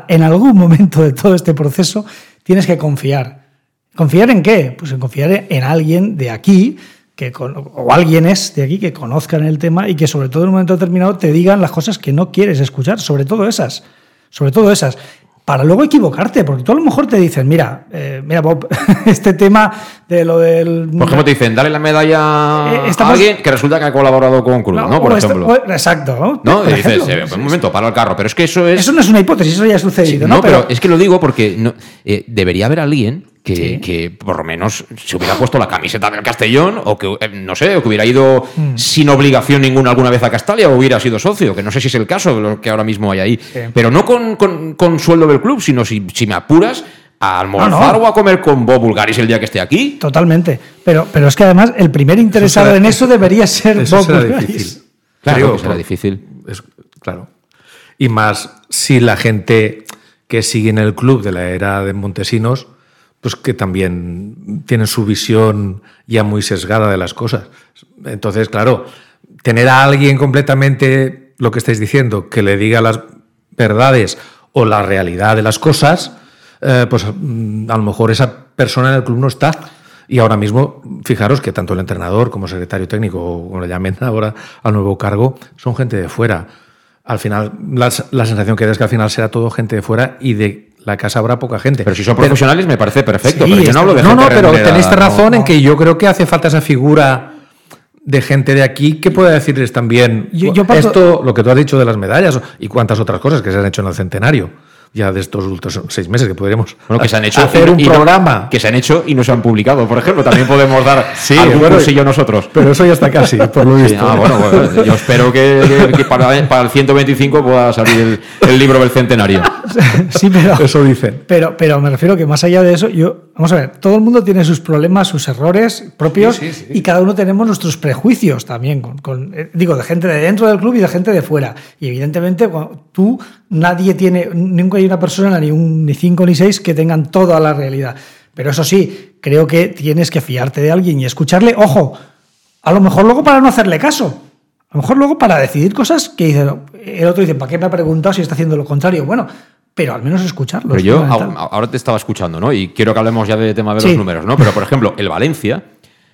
en algún momento de todo este proceso tienes que confiar. ¿Confiar en qué? Pues en confiar en alguien de aquí que o alguien es de aquí que conozcan el tema y que sobre todo en un momento determinado te digan las cosas que no quieres escuchar, sobre todo esas. Sobre todo esas para luego equivocarte, porque tú a lo mejor te dicen, mira, eh, mira Bob, (laughs) este tema de lo del... Por ejemplo, te dicen, dale la medalla eh, a alguien que resulta que ha colaborado con Cruz, ¿no? Por ejemplo. exacto. ¿no? Y dices, eh, un momento, para el carro, pero es que eso es... Eso no es una hipótesis, eso ya ha sucedido, ¿no? pero, es que lo digo porque no, debería haber alguien que, por lo menos se hubiera puesto la camiseta del Castellón o que, eh, no sé, o que hubiera ido mm. sin obligación ninguna alguna vez a Castalia o hubiera sido socio, que no sé si es el caso de lo que ahora mismo hay ahí. Pero no con, sueldo del club, sino si, si me apuras a almorzar o a comer con Bob Bulgaris el día que esté aquí. Totalmente. Pero, pero es que además el primer interesado en eso debería ser eso Bob Bulgaris. Difícil. Claro, que será difícil. claro. Y más si la gente que sigue en el club de la era de Montesinos pues que también tienen su visión ya muy sesgada de las cosas. Entonces, claro, tener a alguien completamente, lo que estáis diciendo, que le diga las verdades o la realidad de las cosas, eh, pues mm, a lo mejor esa persona en el club no está. Y ahora mismo, fijaros que tanto el entrenador como secretario técnico, o como le llamen ahora al nuevo cargo, son gente de fuera. Al final, la, la sensación que da es que al final será todo gente de fuera y de la casa habrá poca gente. Pero si son profesionales me parece perfecto. pero yo no hablo de No, no, pero tenéis razón en que yo creo que hace falta esa figura de gente de aquí que pueda decirles también esto, lo que tú has dicho de las medallas y cuántas otras cosas que se han hecho en el centenario ya de estos últimos seis meses que podríamos bueno, que se han hecho hacer un programa. que se han hecho y no se han publicado. Por ejemplo también podemos dar (laughs) sí, algún bueno, cursillo nosotros. pero eso ya está casi por lo visto. ah, bueno, yo espero que, para, el 125 pueda salir el, libro del centenario. (laughs) Sí pero eso dicen pero pero me refiero que más allá de eso yo vamos a ver todo el mundo tiene sus problemas sus errores propios y cada uno tenemos nuestros prejuicios también con, eh, digo de gente de dentro del club y de gente de fuera y evidentemente tú nadie tiene nunca una persona, ni un ni cinco ni seis, que tengan toda la realidad. Pero eso sí, creo que tienes que fiarte de alguien y escucharle. Ojo, a lo mejor luego para no hacerle caso. A lo mejor luego para decidir cosas que dice, el otro dice, ¿para qué me ha preguntado si está haciendo lo contrario? Bueno, pero al menos escucharlo. Pero yo ahora te estaba escuchando, ¿no? Y quiero que hablemos ya de tema de los números, ¿no? Pero por ejemplo, el Valencia,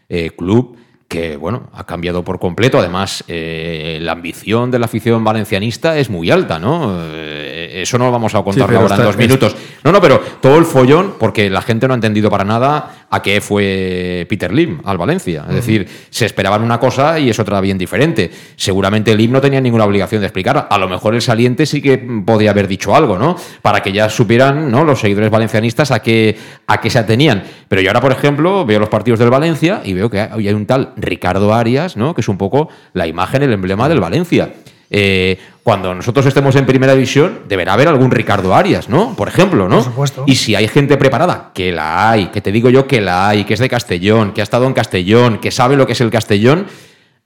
eh, club que bueno, ha cambiado por completo. Además, eh, la ambición de la afición valencianista es muy alta, ¿no? Eh, eso no lo vamos a contar ahora en dos minutos. No, no, pero todo el follón, porque la gente no ha entendido para nada a qué fue Peter Lim al Valencia. Es decir, se esperaban una cosa y es otra bien diferente. Seguramente Lim no tenía ninguna obligación de explicar. A lo mejor el saliente sí que podía haber dicho algo, ¿no? Para que ya supieran ¿no? los seguidores valencianistas a qué, a qué se atenían. Pero yo ahora, por ejemplo, veo los partidos del Valencia y veo que hay un tal Ricardo Arias, ¿no? que es un poco la imagen, el emblema del Valencia. Eh, cuando nosotros estemos en primera división, deberá haber algún Ricardo Arias, ¿no? Por ejemplo, ¿no? Por supuesto. Y si hay gente preparada, que la hay, que te digo yo que la hay, que es de Castellón, que ha estado en Castellón, que sabe lo que es el Castellón,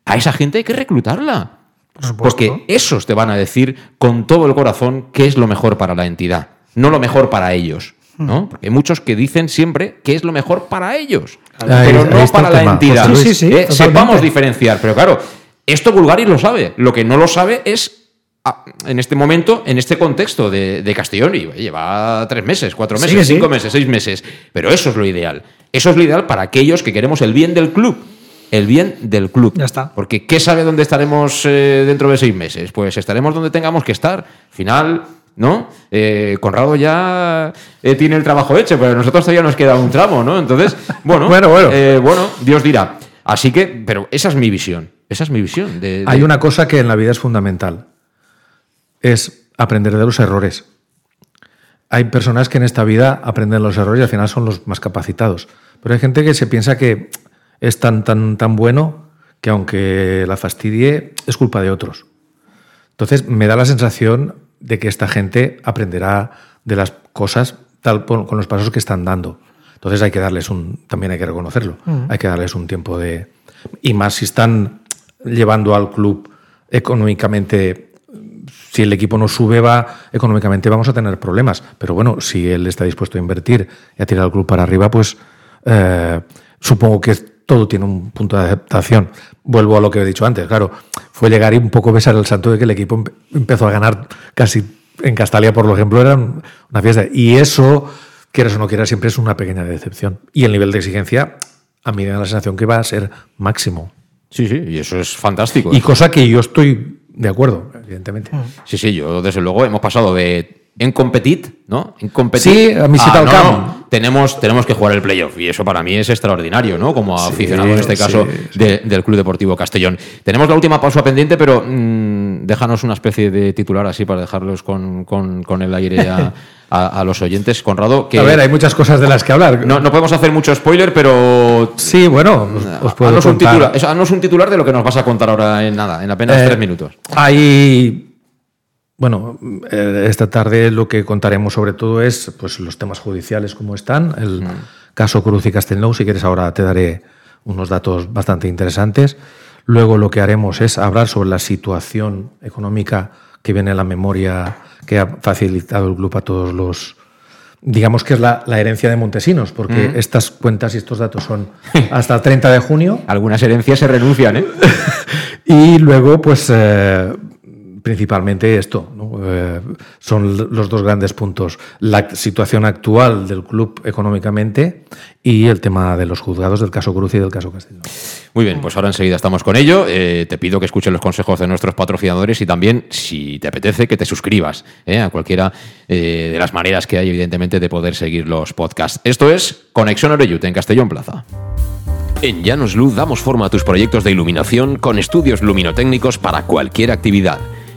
a esa gente hay que reclutarla. Por. Porque esos te van a decir con todo el corazón qué es lo mejor para la entidad, no lo mejor para ellos. ¿No? Porque hay muchos que dicen siempre que es lo mejor para ellos, Ahí- pero no para la tema, entidad. Sí, sí, Eh, sepamos diferenciar, pero claro, esto Bulgaris lo sabe. Lo que no lo sabe es ah, en este momento, en este contexto de, de Castellón, y lleva tres meses, cuatro meses, cinco meses, seis meses. Pero eso es lo ideal. Eso es lo ideal para aquellos que queremos el bien del club. El bien del club. Ya está. Porque ¿qué sabe dónde estaremos eh, dentro de seis meses? Pues estaremos donde tengamos que estar. Al final, ¿no? Eh, Conrado ya eh, tiene el trabajo hecho, pero a nosotros todavía nos queda un tramo, ¿no? Entonces, (laughs) bueno, Bueno, bueno. eh, bueno, Dios dirá. Así que, pero esa es mi visión. Esa es mi visión. de- de- Hay una cosa que en la vida es fundamental. Es aprender de los errores. Hay personas que en esta vida aprenden los errores y al final son los más capacitados. Pero hay gente que se piensa que es tan, tan, tan bueno que aunque la fastidie es culpa de otros. Entonces me da la sensación de que esta gente aprenderá de las cosas tal por- con los pasos que están dando. Entonces hay que darles un, también hay que reconocerlo, hay que darles un tiempo de... Y más si están llevando al club económicamente, si el equipo no sube, va, económicamente vamos a tener problemas. Pero bueno, si él está dispuesto a invertir y a tirar al club para arriba, pues eh, supongo que todo tiene un punto de adaptación. Vuelvo a lo que he dicho antes, claro, fue llegar y un poco besar el santo de que el equipo empe- empezó a ganar casi en Castalia, por ejemplo, era un- una fiesta. Y eso, quieras o no quieras, siempre es una pequeña decepción. Y el nivel de exigencia, a mí me da la sensación que va a ser máximo. Sí, sí, y eso es fantástico. Y cosa que yo estoy de acuerdo, evidentemente. Sí, sí, yo desde luego hemos pasado de en competit, ¿no? En competit. Sí, a visita al no, tenemos, tenemos que jugar el playoff y eso para mí es extraordinario, ¿no? Como aficionado en este caso sí. de- del Club Deportivo Castellón. Tenemos la última pausa pendiente, pero mm, déjanos una especie de titular así para dejarlos con, con- con el aire a, a- a los oyentes. Conrado, que A ver, hay muchas cosas de las que hablar. no, no podemos hacer mucho spoiler, pero Sí, bueno, os, puedo haznos un, contar. titular, eso, haznos un titular de lo que nos vas a contar ahora en nada, en apenas Eh, tres minutos. Hay. Bueno, eh, esta tarde lo que contaremos sobre todo es pues, los temas judiciales como están, el Mm. caso Cruz y Castelnau. Si quieres, ahora te daré unos datos bastante interesantes. Luego lo que haremos es hablar sobre la situación económica que viene en la memoria que ha facilitado el club a todos los. Digamos que es la, la herencia de Montesinos, porque Mm. estas cuentas y estos datos son (laughs) hasta el 30 de junio. Algunas herencias se renuncian, ¿eh? (laughs) Y luego, pues, eh, principalmente esto, ¿no? Eh, son los dos grandes puntos. La situación actual del club económicamente y el tema de los juzgados del caso Cruz y del caso Castellón. Muy bien, pues ahora enseguida estamos con ello. Eh, te pido que escuches los consejos de nuestros patrocinadores y también, si te apetece, que te suscribas ¿eh? a cualquiera eh, de las maneras que hay, evidentemente, de poder seguir los podcasts. Esto es Conexión Oreyute en Castellón Plaza. En Llanos Luz damos forma a tus proyectos de iluminación con estudios luminotécnicos para cualquier actividad.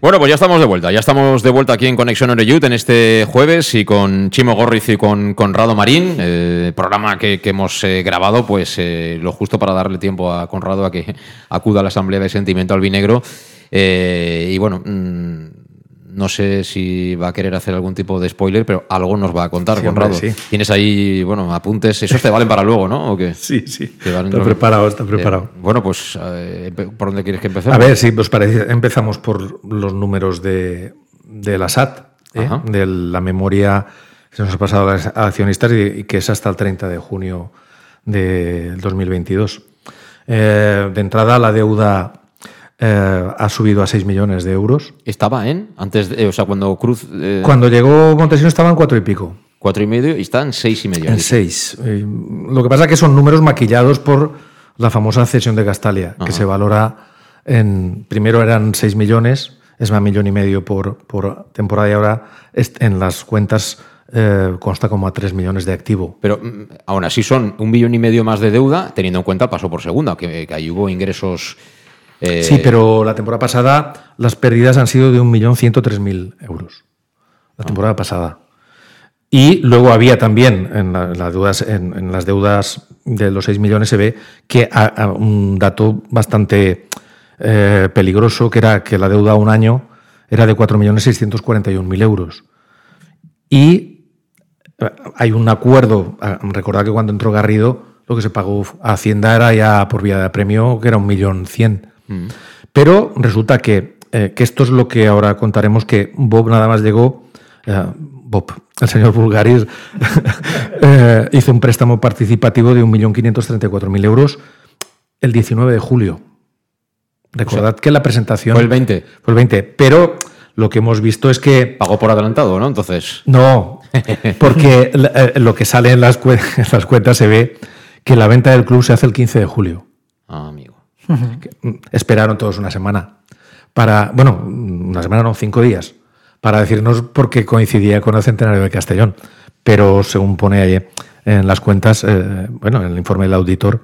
Bueno, pues ya estamos de vuelta. Ya estamos de vuelta aquí en Conexión Oreyut en este jueves y con Chimo Gorriz y con Conrado Marín. Eh, programa que, hemos eh, grabado, pues eh, lo justo para darle tiempo a Conrado a que (laughs) acuda a la Asamblea de Sentimiento Albinegro. y bueno. Mm, no sé si va a querer hacer algún tipo de spoiler, pero algo nos va a contar, Conrado. Tienes ahí, bueno, apuntes. Esos te valen para luego, ¿no? ¿O qué? Sí, sí. está preparado, está preparado. bueno, pues, ¿por dónde quieres que empecemos? A ver, sí, pues parece, empezamos por los números de, de la SAT, ¿eh? de la memoria que se nos ha pasado a los accionistas y, que es hasta el 30 de junio del 2022. Eh, de entrada, la deuda eh, ha subido a 6 millones de euros. ¿Estaba en? Antes o sea, cuando Cruz. Eh, cuando llegó Montesinos estaban cuatro y pico. Cuatro y medio y están seis y medio. En seis. lo que pasa es que son números maquillados por la famosa cesión de Castalia, que se valora en. Primero eran 6 millones, es más millón y medio por, por temporada y ahora en las cuentas eh, consta como a 3 millones de activo. Pero mm, aún así son un millón y medio más de deuda, teniendo en cuenta el paso por segunda, que, que ahí hubo ingresos eh, sí, pero la temporada pasada las pérdidas han sido de 1.103.000 euros. La temporada pasada. Y luego había también en, las deudas, en, las deudas de los 6 millones se ve que un dato bastante eh, peligroso, que era que la deuda a un año era de 4.641.000 euros. Y eh, hay un acuerdo, recordad que cuando entró Garrido, lo que se pagó a Hacienda era ya por vía de premio, que era un millón cien. Pero resulta que, eh, que, esto es lo que ahora contaremos, que Bob nada más llegó, eh, Bob, el señor Bulgaris, (laughs) eh, hizo un préstamo participativo de 1.534.000 euros el 19 de julio. Recordad que la presentación... Fue el 20. Fue el 20, pero lo que hemos visto es que... Pagó por adelantado, ¿no? Entonces... No, (laughs) porque lo que sale en las, (laughs) en las cuentas se ve que la venta del club se hace el 15 de julio. Ah, amigo. Esperaron todos una semana para, bueno, una semana no, cinco días, para decirnos por qué coincidía con el centenario de Castellón. Pero según pone ahí en las cuentas, eh, bueno, en el informe del auditor,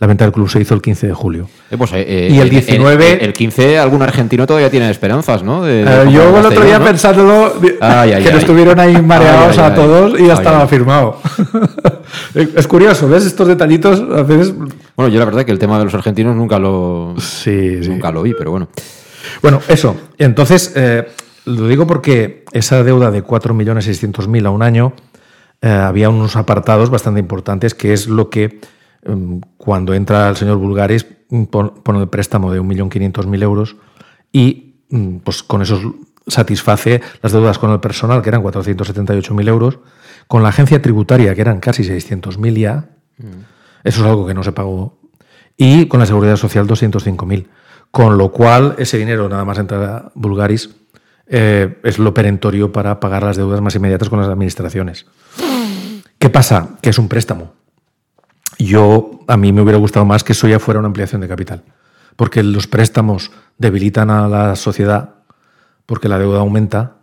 la venta del club se hizo el 15 de julio. Eh, pues, eh, y el 19... El, 15 algún argentino todavía tiene esperanzas, ¿no? yo el otro día pensándolo, (laughs) que nos estuvieron ahí mareados a todos y ya estaba firmado. (laughs) es curioso, ¿ves? Estos detallitos a veces... Bueno, yo la verdad que el tema de los argentinos nunca lo, sí, nunca lo vi, pero bueno. Bueno, eso. Entonces, lo digo porque esa deuda de 4.600.000 a un año, había unos apartados bastante importantes, que es lo que cuando entra el señor Bulgaris, mm, pone el préstamo de 1.500.000 euros y mm, pues con eso satisface las deudas con el personal, que eran 478.000 euros, con la agencia tributaria, que eran casi 600.000 ya, mm. eso es algo que no se pagó, y con la seguridad social 205.000. Con lo cual, ese dinero, nada más entra Bulgaris, eh, es lo perentorio para pagar las deudas más inmediatas con las administraciones. ¿Qué pasa? Que es un préstamo. Yo, a mí me hubiera gustado más que eso ya fuera una ampliación de capital, porque los préstamos debilitan a la sociedad, porque la deuda aumenta,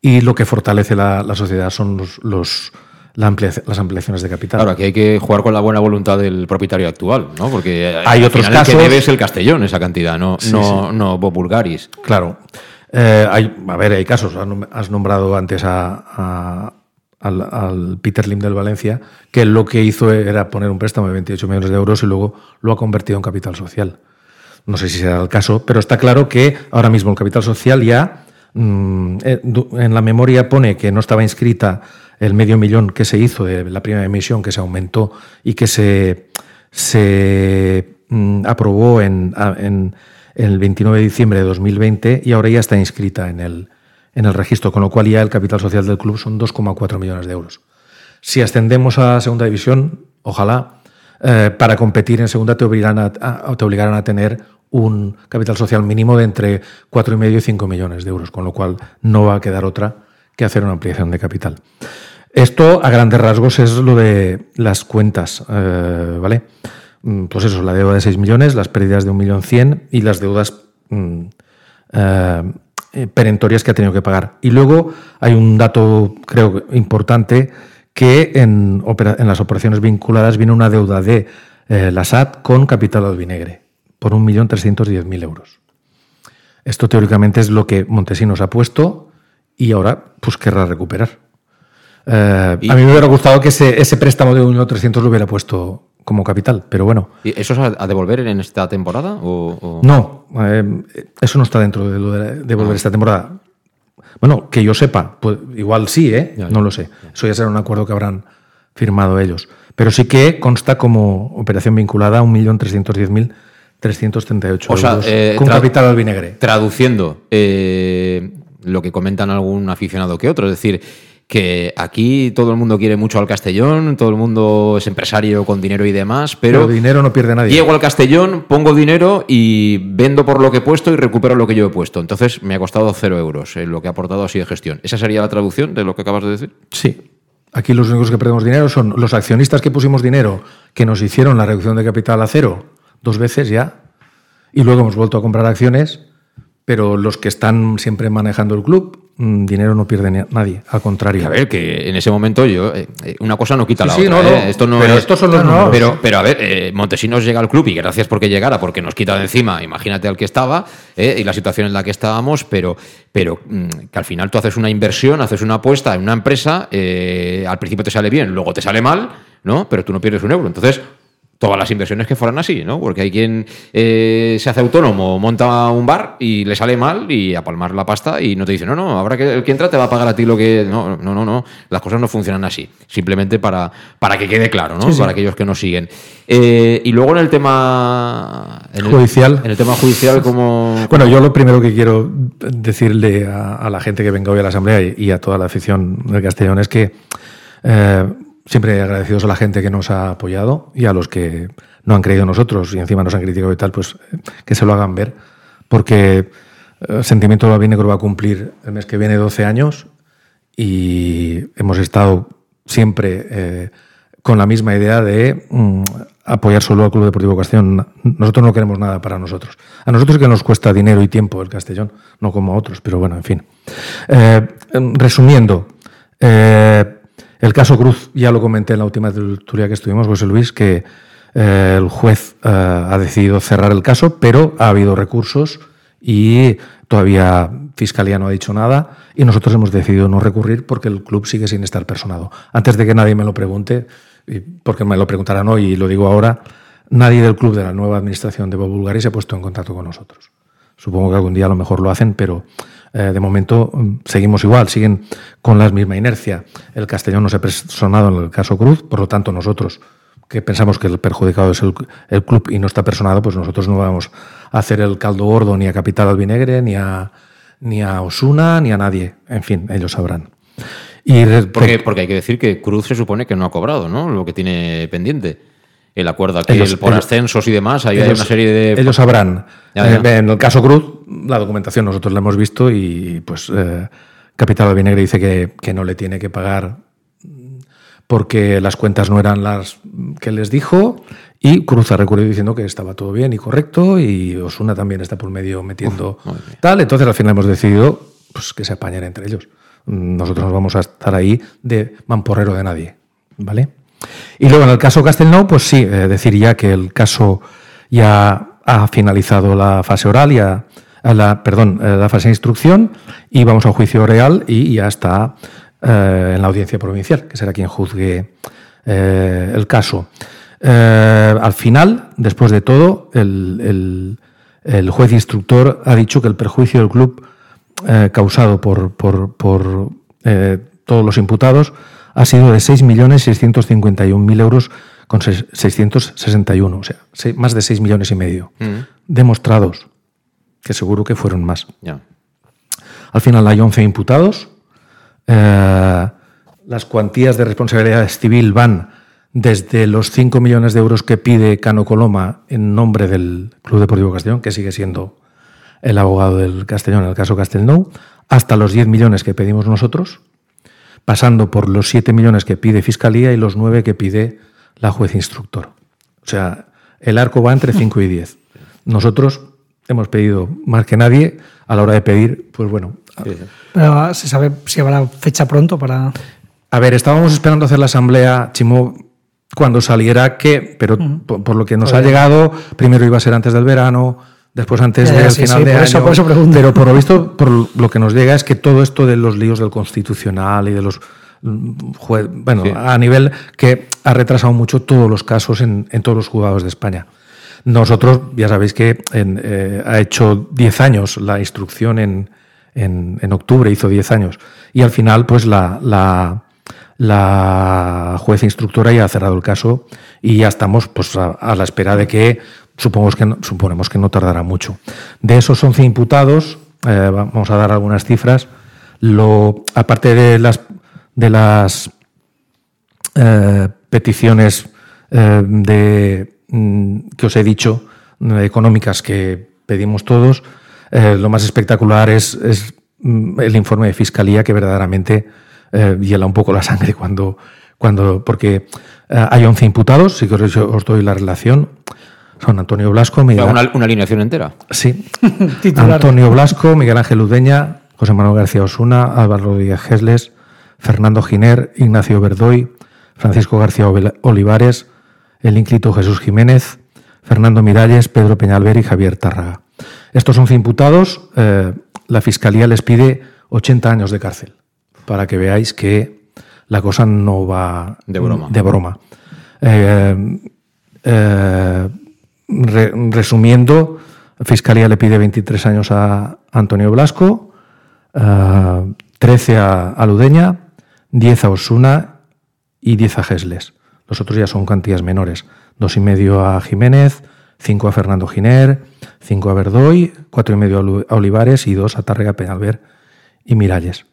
y lo que fortalece la, sociedad son los, las ampliaciones de capital. Claro, aquí hay que jugar con la buena voluntad del propietario actual, ¿no? Porque hay otros casos. que debes el Castellón esa cantidad, no, no, no Vulgaris. Claro. Eh, hay, a ver, hay casos. Has nombrado antes a al, Peter Lim del Valencia, que lo que hizo era poner un préstamo de 28 millones de euros y luego lo ha convertido en capital social. No sé si será el caso, pero está claro que ahora mismo el capital social ya mm, eh, en la memoria pone que no estaba inscrita el medio millón que se hizo de la primera emisión, que se aumentó y que se, se mm, aprobó en, en el 29 de diciembre de 2020 y ahora ya está inscrita en el, en el registro, con lo cual ya el capital social del club son 2,4 millones de euros. Si ascendemos a segunda división, ojalá, eh, para competir en segunda te obligarán a, te obligarán a tener un capital social mínimo de entre 4,5 y 5 millones de euros, con lo cual no va a quedar otra que hacer una ampliación de capital. Esto, a grandes rasgos, es lo de las cuentas, eh, ¿vale? Mm, Pues eso, la deuda de 6 millones, las pérdidas de 1.100.000 y las deudas mm, eh, eh, perentorias que ha tenido que pagar. Y luego hay un dato, creo, importante, que en, opera- en las operaciones vinculadas viene una deuda de eh, la SAT con capital albinegre, por 1.310.000 euros. Esto teóricamente es lo que Montesinos ha puesto y ahora pues querrá recuperar. Eh, a mí me hubiera gustado que ese, ese préstamo de 1.300 lo hubiera puesto como capital, pero bueno, ¿Y ¿Eso es a, devolver en esta temporada? O, o- no, eh, eso no está dentro de lo de, de volver esta temporada. Bueno, que yo sepa, pues igual sí, ¿eh? Ya, ya. no lo sé. Eso ya será un acuerdo que habrán firmado ellos. Pero sí que consta como operación vinculada a 1.310.338 O sea, euros eh, con capital albinegre. Traduciendo eh, lo que comentan algún aficionado que otro, es decir, que aquí todo el mundo quiere mucho al Castellón, todo el mundo es empresario con dinero y demás, pero, Pero dinero no pierde nadie. llego al Castellón, pongo dinero y vendo por lo que he puesto y recupero lo que yo he puesto. Entonces me ha costado cero euros eh, lo que ha aportado así de gestión. ¿Esa sería la traducción de lo que acabas de decir? Sí. Aquí los únicos que perdemos dinero son los accionistas que pusimos dinero, que nos hicieron la reducción de capital a cero dos veces ya, y luego hemos vuelto a comprar acciones, pero los que están siempre manejando el club, dinero no pierde nadie, al contrario. A ver, que en ese momento yo eh, eh, una cosa no quita Sí, la sí, otra. no, no. ¿eh? Esto no Pero es- estos son los no, no, números. Pero, pero a ver, eh, Montesinos llega al club y gracias porque llegara, porque nos quita de encima, imagínate al que estaba y la situación en la que estábamos, pero, pero mm, que al final tú haces una inversión, haces una apuesta en una empresa, al principio te sale bien, luego te sale mal, ¿no? Pero tú no pierdes un euro. Entonces, todas las inversiones que fueran así, ¿no? Porque hay quien eh, se hace autónomo, monta un bar y le sale mal y a palmar la pasta y no te dice, no, no, ahora que el que entra te va a pagar a ti lo que... No, no, no, no. Las cosas no funcionan así. Simplemente para, para que quede claro, ¿no? Sí, sí. Para aquellos que nos siguen. Eh, y luego en el tema... en el- Judicial. En el tema judicial, como... Bueno, yo lo primero que quiero decirle a, a la gente que venga hoy a la Asamblea y, y a toda la afición del Castellón es que eh, siempre agradecidos a la gente que nos ha apoyado y a los que no han creído en nosotros y encima nos han criticado y tal, pues eh, que se lo hagan ver. Porque eh, Sentimiento de Negro va a cumplir el mes que viene 12 años y hemos estado siempre eh, con la misma idea de mm, apoyar solo al Club Deportivo Castellón. Nosotros no queremos nada para nosotros. A nosotros que nos cuesta dinero y tiempo el Castellón, no como a otros, pero bueno, en fin. Eh, resumiendo, eh, el caso Cruz, ya lo comenté en la última tertulia que estuvimos, José Luis, que eh, el juez eh, ha decidido cerrar el caso, pero ha habido recursos y todavía Fiscalía no ha dicho nada y nosotros hemos decidido no recurrir porque el club sigue sin estar personado. Antes de que nadie me lo pregunte, porque me lo preguntarán hoy y lo digo ahora, nadie del club de la nueva administración de Bulgari se ha puesto en contacto con nosotros. Supongo que algún día a lo mejor lo hacen, pero eh, de momento mm, seguimos igual, siguen con la misma inercia. El Castellón no se ha personado en el caso Cruz, por lo tanto nosotros que pensamos que el perjudicado es el, el club y no está personado, pues nosotros no vamos a hacer el caldo gordo ni a Capital Albinegre, ni a, ni a Osuna, ni a nadie. En fin, ellos sabrán. Y Porque, porque hay que decir que Cruz se supone que no ha cobrado, ¿no? Lo que tiene pendiente. El acuerdo aquí Ellos- el por ellos- ascensos y demás, ahí hay una serie de... ellos sabrán. Ya, ya. Eh, en el caso Cruz, la documentación nosotros la hemos visto y pues eh, Capital Albinegre dice que, que no le tiene que pagar porque las cuentas no eran las que les dijo y Cruz ha recurrido diciendo que estaba todo bien y correcto y Osuna también está por medio metiendo tal. Entonces al final hemos decidido pues, que se apañen entre ellos. Nosotros no vamos a estar ahí de mamporrero de nadie. ¿Vale? Y luego en el caso Castelnau, pues sí, eh, decir ya que el caso ya ha finalizado la fase oral, ya, la, perdón, eh, la fase de instrucción y vamos a un juicio real y ya está eh, en la audiencia provincial, que será quien juzgue eh, el caso. Al final, después de todo, el, el- el juez instructor ha dicho que el perjuicio del club causado por, por- por, todos los imputados ha sido de 6.651.000 euros con ses- 661, o sea, se- más de 6 millones y medio Mm, demostrados, que seguro que fueron más. Al final hay 11 imputados. Eh, las cuantías de responsabilidad civil van desde los 5 millones de euros que pide Cano Coloma en nombre del Club Deportivo Castellón, que sigue siendo el abogado del Castellón en el caso Castelnou, hasta los 10 millones que pedimos nosotros. Pasando por los 7 millones que pide Fiscalía y los 9 que pide la juez instructor. O sea, el arco va entre 5 y 10. Nosotros hemos pedido más que nadie a la hora de pedir, pues bueno. Pero se sabe si habrá fecha pronto para. A ver, estábamos esperando hacer la asamblea, Chimo, cuando saliera que, pero por, lo que nos ha llegado, primero iba a ser antes del verano, después antes del final de por año. Eso, por eso pero por lo visto, por lo que nos llega es que todo esto de los líos del constitucional y de los bueno, a nivel que ha retrasado mucho todos los casos en, en todos los juzgados de España. Nosotros, ya sabéis que eh, ha hecho 10 años la instrucción en, en, en octubre, hizo 10 años, y al final, pues la, la, la juez instructora ya ha cerrado el caso y ya estamos pues, a, la espera de que, supongamos que suponemos que no tardará mucho. De esos 11 imputados, eh, vamos a dar algunas cifras, aparte de las de las eh, peticiones eh, de, mm, que os he dicho, económicas que pedimos todos, lo más espectacular es, mm, el informe de fiscalía que verdaderamente hiela un poco la sangre cuando, cuando porque hay 11 imputados, si os, os, doy la relación. Son Antonio Blasco, Miguel una, una alineación entera. Sí. (laughs) Antonio Blasco, Miguel Ángel Udeña, José Manuel García Osuna, Álvaro Díaz Gesles, Fernando Giner, Ignacio Verdoy, Francisco García Olivares, el ínclito Jesús Jiménez, Fernando Miralles, Pedro Peñalver y Javier Tárraga. Estos 11 imputados, eh, la Fiscalía les pide 80 años de cárcel, para que veáis que la cosa no va de broma. De broma. Eh, eh, resumiendo, la Fiscalía le pide 23 años a Antonio Blasco, 13 a, Ludeña, 10 a Osuna y 10 a Gesles. Los otros ya son cantidades menores. Dos y medio a Jiménez, 5 a Fernando Giner, 5 a Verdoy, cuatro y medio a Olivares y 2 a Tárrega Penalver y Miralles.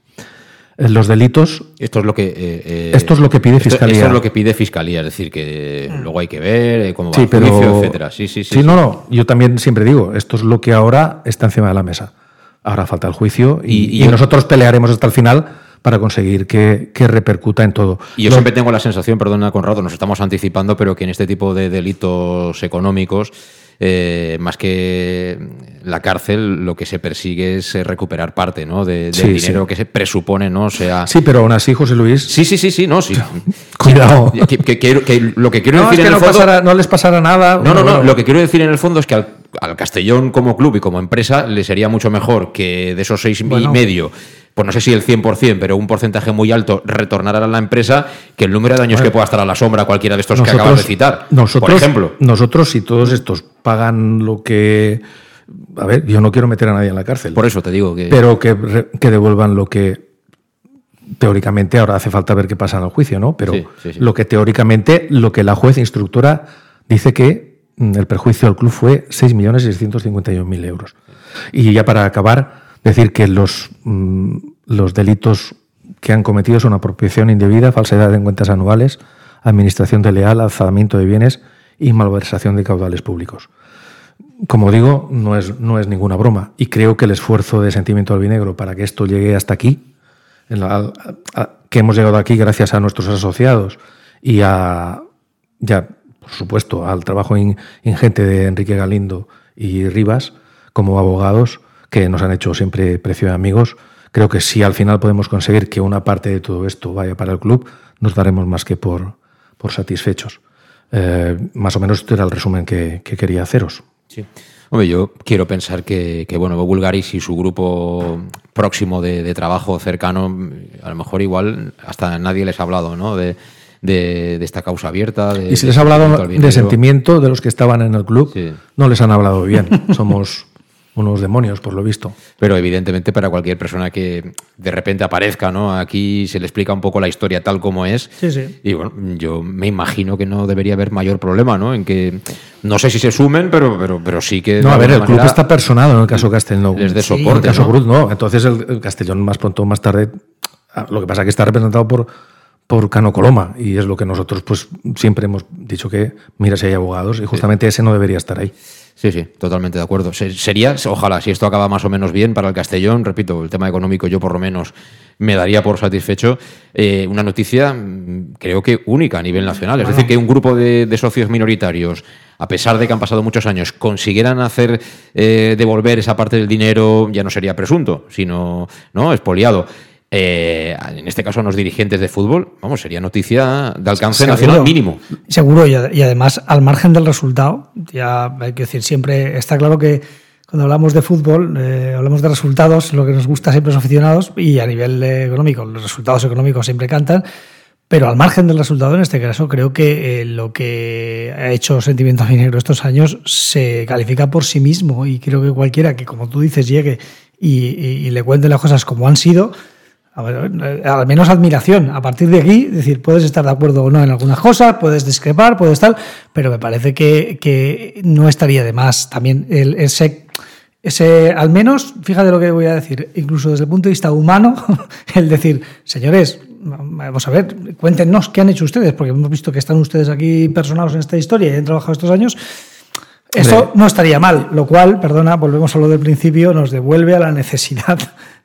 Eh, los delitos. Esto es lo que. Eh, eh, esto es lo que pide Fiscalía. Esto es lo que pide Fiscalía, es decir, que luego hay que ver cómo va el juicio, etcétera. Sí, sí, sí. Sí, no, no. Yo también siempre digo, esto es lo que ahora está encima de la mesa. Ahora falta el juicio y, y nosotros pelearemos hasta el final para conseguir que, repercuta en todo. Y yo siempre tengo la sensación, perdona Conrado, nos estamos anticipando, pero que en este tipo de delitos económicos, eh, más que la cárcel, lo que se persigue es eh, recuperar parte ¿no? de, del dinero que se presupone, ¿no? sea. Sí, pero aún así, José Luis. Sí, sí, sí, sí, no, sí. (laughs) Cuidado. Que, lo que quiero no, decir es que no, pasara, no les pasará nada. No, no, no. Lo que quiero decir en el fondo es que al, Castellón como club y como empresa le sería mucho mejor que de esos seis y medio pues no sé si el 100%, pero un porcentaje muy alto retornará a la empresa que el número de años que pueda estar a la sombra cualquiera de estos que acabas de citar. Nosotros, por ejemplo. Nosotros, si todos estos pagan lo que. A ver, yo no quiero meter a nadie en la cárcel. Por eso te digo que. Pero que, que devuelvan lo que. Teóricamente, ahora hace falta ver qué pasa en el juicio, ¿no? Pero lo que teóricamente, lo que la juez instructora dice que mm, el perjuicio al club fue 6.651.000 euros. Y ya para acabar, decir que los, mm, los delitos que han cometido son apropiación indebida, falsedad en cuentas anuales, administración desleal, alzamiento de bienes y malversación de caudales públicos. Como digo, no es, no es ninguna broma y creo que el esfuerzo de sentimiento albinegro para que esto llegue hasta aquí, la, que hemos llegado aquí gracias a nuestros asociados y a, ya, por supuesto, al trabajo ingente de Enrique Galindo y Rivas como abogados, que nos han hecho siempre precio de amigos. Creo que si al final podemos conseguir que una parte de todo esto vaya para el club, nos daremos más que por, por satisfechos. Eh, más o menos este era el resumen que, quería haceros. Sí. Hombre, yo quiero pensar que, que bueno, Bulgaris y su grupo próximo de, trabajo cercano, a lo mejor igual hasta nadie les ha hablado, ¿no? De, de, esta causa abierta. y si les ha hablado de sentimiento de los que estaban en el club, no les han hablado bien. (laughs) Somos unos demonios, por lo visto. Pero evidentemente para cualquier persona que de repente aparezca, ¿no? Aquí se le explica un poco la historia tal como es. Sí, sí. Y bueno, yo me imagino que no debería haber mayor problema, ¿no? En que no sé si se sumen, pero, pero, pero sí que. No, a ver, el club está personado en el caso Castellón. Les de soporte. el caso Cruz, no. Entonces el, Castellón más pronto o más tarde. Ah, lo que pasa es que está representado por, por Cano Coloma y es lo que nosotros pues siempre hemos dicho que mira si hay abogados y justamente ese no debería estar ahí. Sí, sí, totalmente de acuerdo. Sería, ojalá, si esto acaba más o menos bien para el Castellón, repito, el tema económico yo por lo menos me daría por satisfecho, eh, una noticia mm, creo que única a nivel nacional. Es decir, que un grupo de, socios minoritarios, a pesar de que han pasado muchos años, consiguieran hacer eh, devolver esa parte del dinero, ya no sería presunto, sino no expoliado. Eh, en este caso los dirigentes de fútbol, vamos, sería noticia de alcance nacional mínimo. Seguro, y, además al margen del resultado, ya hay que decir, siempre está claro que cuando hablamos de fútbol, eh, hablamos de resultados, lo que nos gusta siempre los aficionados, y a nivel económico, los resultados económicos siempre cantan, pero al margen del resultado, en este caso, creo que eh, lo que ha hecho Sentimiento Negro estos años se califica por sí mismo, y creo que cualquiera que, como tú dices, llegue y le cuente las cosas como han sido, al menos admiración. A partir de aquí, decir, puedes estar de acuerdo o no en algunas cosas, puedes discrepar, puedes tal, pero me parece que, no estaría de más también el, ese, ese, al menos, fíjate lo que voy a decir, incluso desde el punto de vista humano, (laughs) el decir, señores, vamos a ver, cuéntenos qué han hecho ustedes, porque hemos visto que están ustedes aquí personados en esta historia y han trabajado estos años. Eso no estaría mal, lo cual, perdona, volvemos a lo del principio, nos devuelve a la necesidad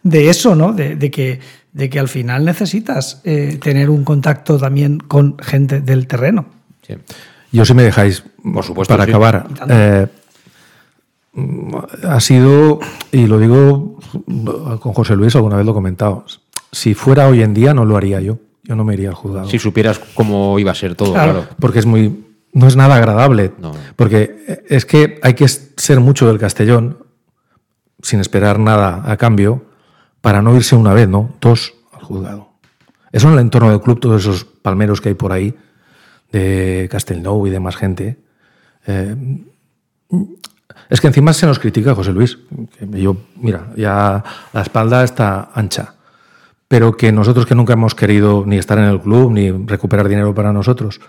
de eso, ¿no? De, que, de que al final necesitas eh, tener un contacto también con gente del terreno. Yo si me dejáis, por supuesto, para acabar, eh, ha sido, y lo digo con José Luis, alguna vez lo he comentado, si fuera hoy en día no lo haría yo, yo no me iría al juzgado. Si supieras cómo iba a ser todo, claro. Porque es muy, no es nada agradable, porque es que hay que ser mucho del Castellón, sin esperar nada a cambio, para no irse una vez, ¿no? Dos al juzgado. Eso en el entorno del club, todos esos palmeros que hay por ahí, de Castelnou y de más gente. Eh, es que encima se nos critica, José Luis. Yo, mira, ya la espalda está ancha. Pero que nosotros que nunca hemos querido ni estar en el club, ni recuperar dinero para nosotros,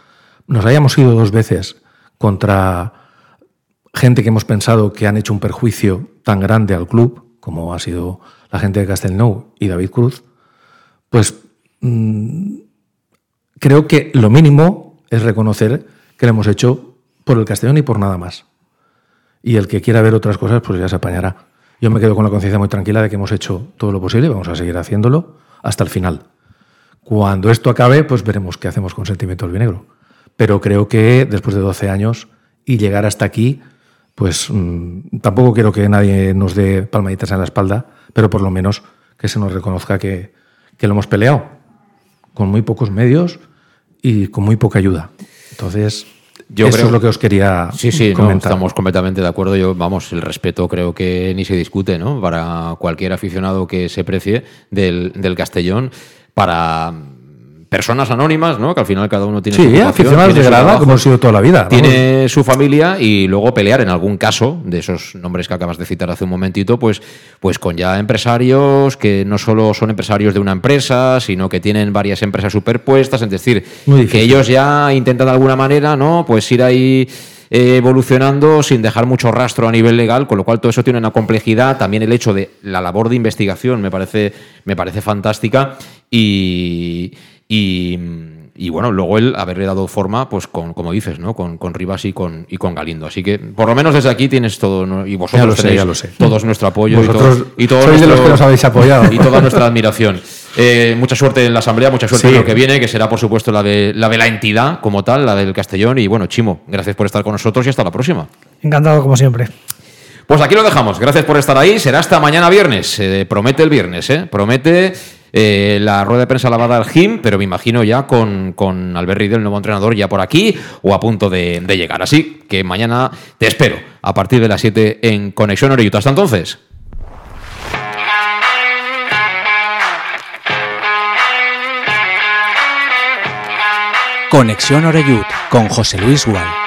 nos hayamos ido dos veces contra gente que hemos pensado que han hecho un perjuicio tan grande al club, como ha sido la gente de Castelnou y David Cruz, pues mm, creo que lo mínimo es reconocer que lo hemos hecho por el Castellón y por nada más. Y el que quiera ver otras cosas, pues ya se apañará. Yo me quedo con la conciencia muy tranquila de que hemos hecho todo lo posible y vamos a seguir haciéndolo hasta el final. Cuando esto acabe, pues veremos qué hacemos con Sentimiento del Vinegro. Pero creo que después de 12 años y llegar hasta aquí, pues mm, tampoco quiero que nadie nos dé palmaditas en la espalda, pero por lo menos que se nos reconozca que, lo hemos peleado con muy pocos medios y con muy poca ayuda. Entonces, yo Eso creo, es lo que os quería sí, sí, comentar. estamos completamente de acuerdo. Yo, vamos, el respeto creo que ni se discute, ¿no? Para cualquier aficionado que se precie del, del Castellón, para personas anónimas, ¿no? Que al final cada uno tiene sí, su aficionados de grada, como ha sido toda la vida. Tiene su familia y luego pelear en algún caso de esos nombres que acabas de citar hace un momentito, pues, pues con ya empresarios que no solo son empresarios de una empresa, sino que tienen varias empresas superpuestas, es decir, que ellos ya intentan de alguna manera, ¿no? Pues ir ahí eh, evolucionando sin dejar mucho rastro a nivel legal, con lo cual todo eso tiene una complejidad. También el hecho de la labor de investigación me parece, me parece fantástica y, y, bueno, luego él haberle dado forma, pues con, como dices, ¿no? Con, con Rivas y con, y con Galindo. Así que, por lo menos desde aquí tienes todo, y vosotros tenéis todos nuestro apoyo y, todo, y sois de los que nos habéis apoyado. Y toda nuestra admiración. Eh, mucha suerte en la asamblea, mucha suerte en lo que viene, que será por supuesto la de, la de la entidad como tal, la del Castellón. Y bueno, Chimo, gracias por estar con nosotros y hasta la próxima. Encantado como siempre. Pues aquí lo dejamos. Gracias por estar ahí. Será hasta mañana viernes. promete el viernes, ¿eh? Promete eh, la rueda de prensa la va a Jim, pero me imagino ya con, con Albert Riddle, el nuevo entrenador, ya por aquí o a punto de, llegar. Así que mañana te espero a partir de las 7 en Conexión Oreyuta. Hasta entonces. Conexión Oreyut con José Luis Gual.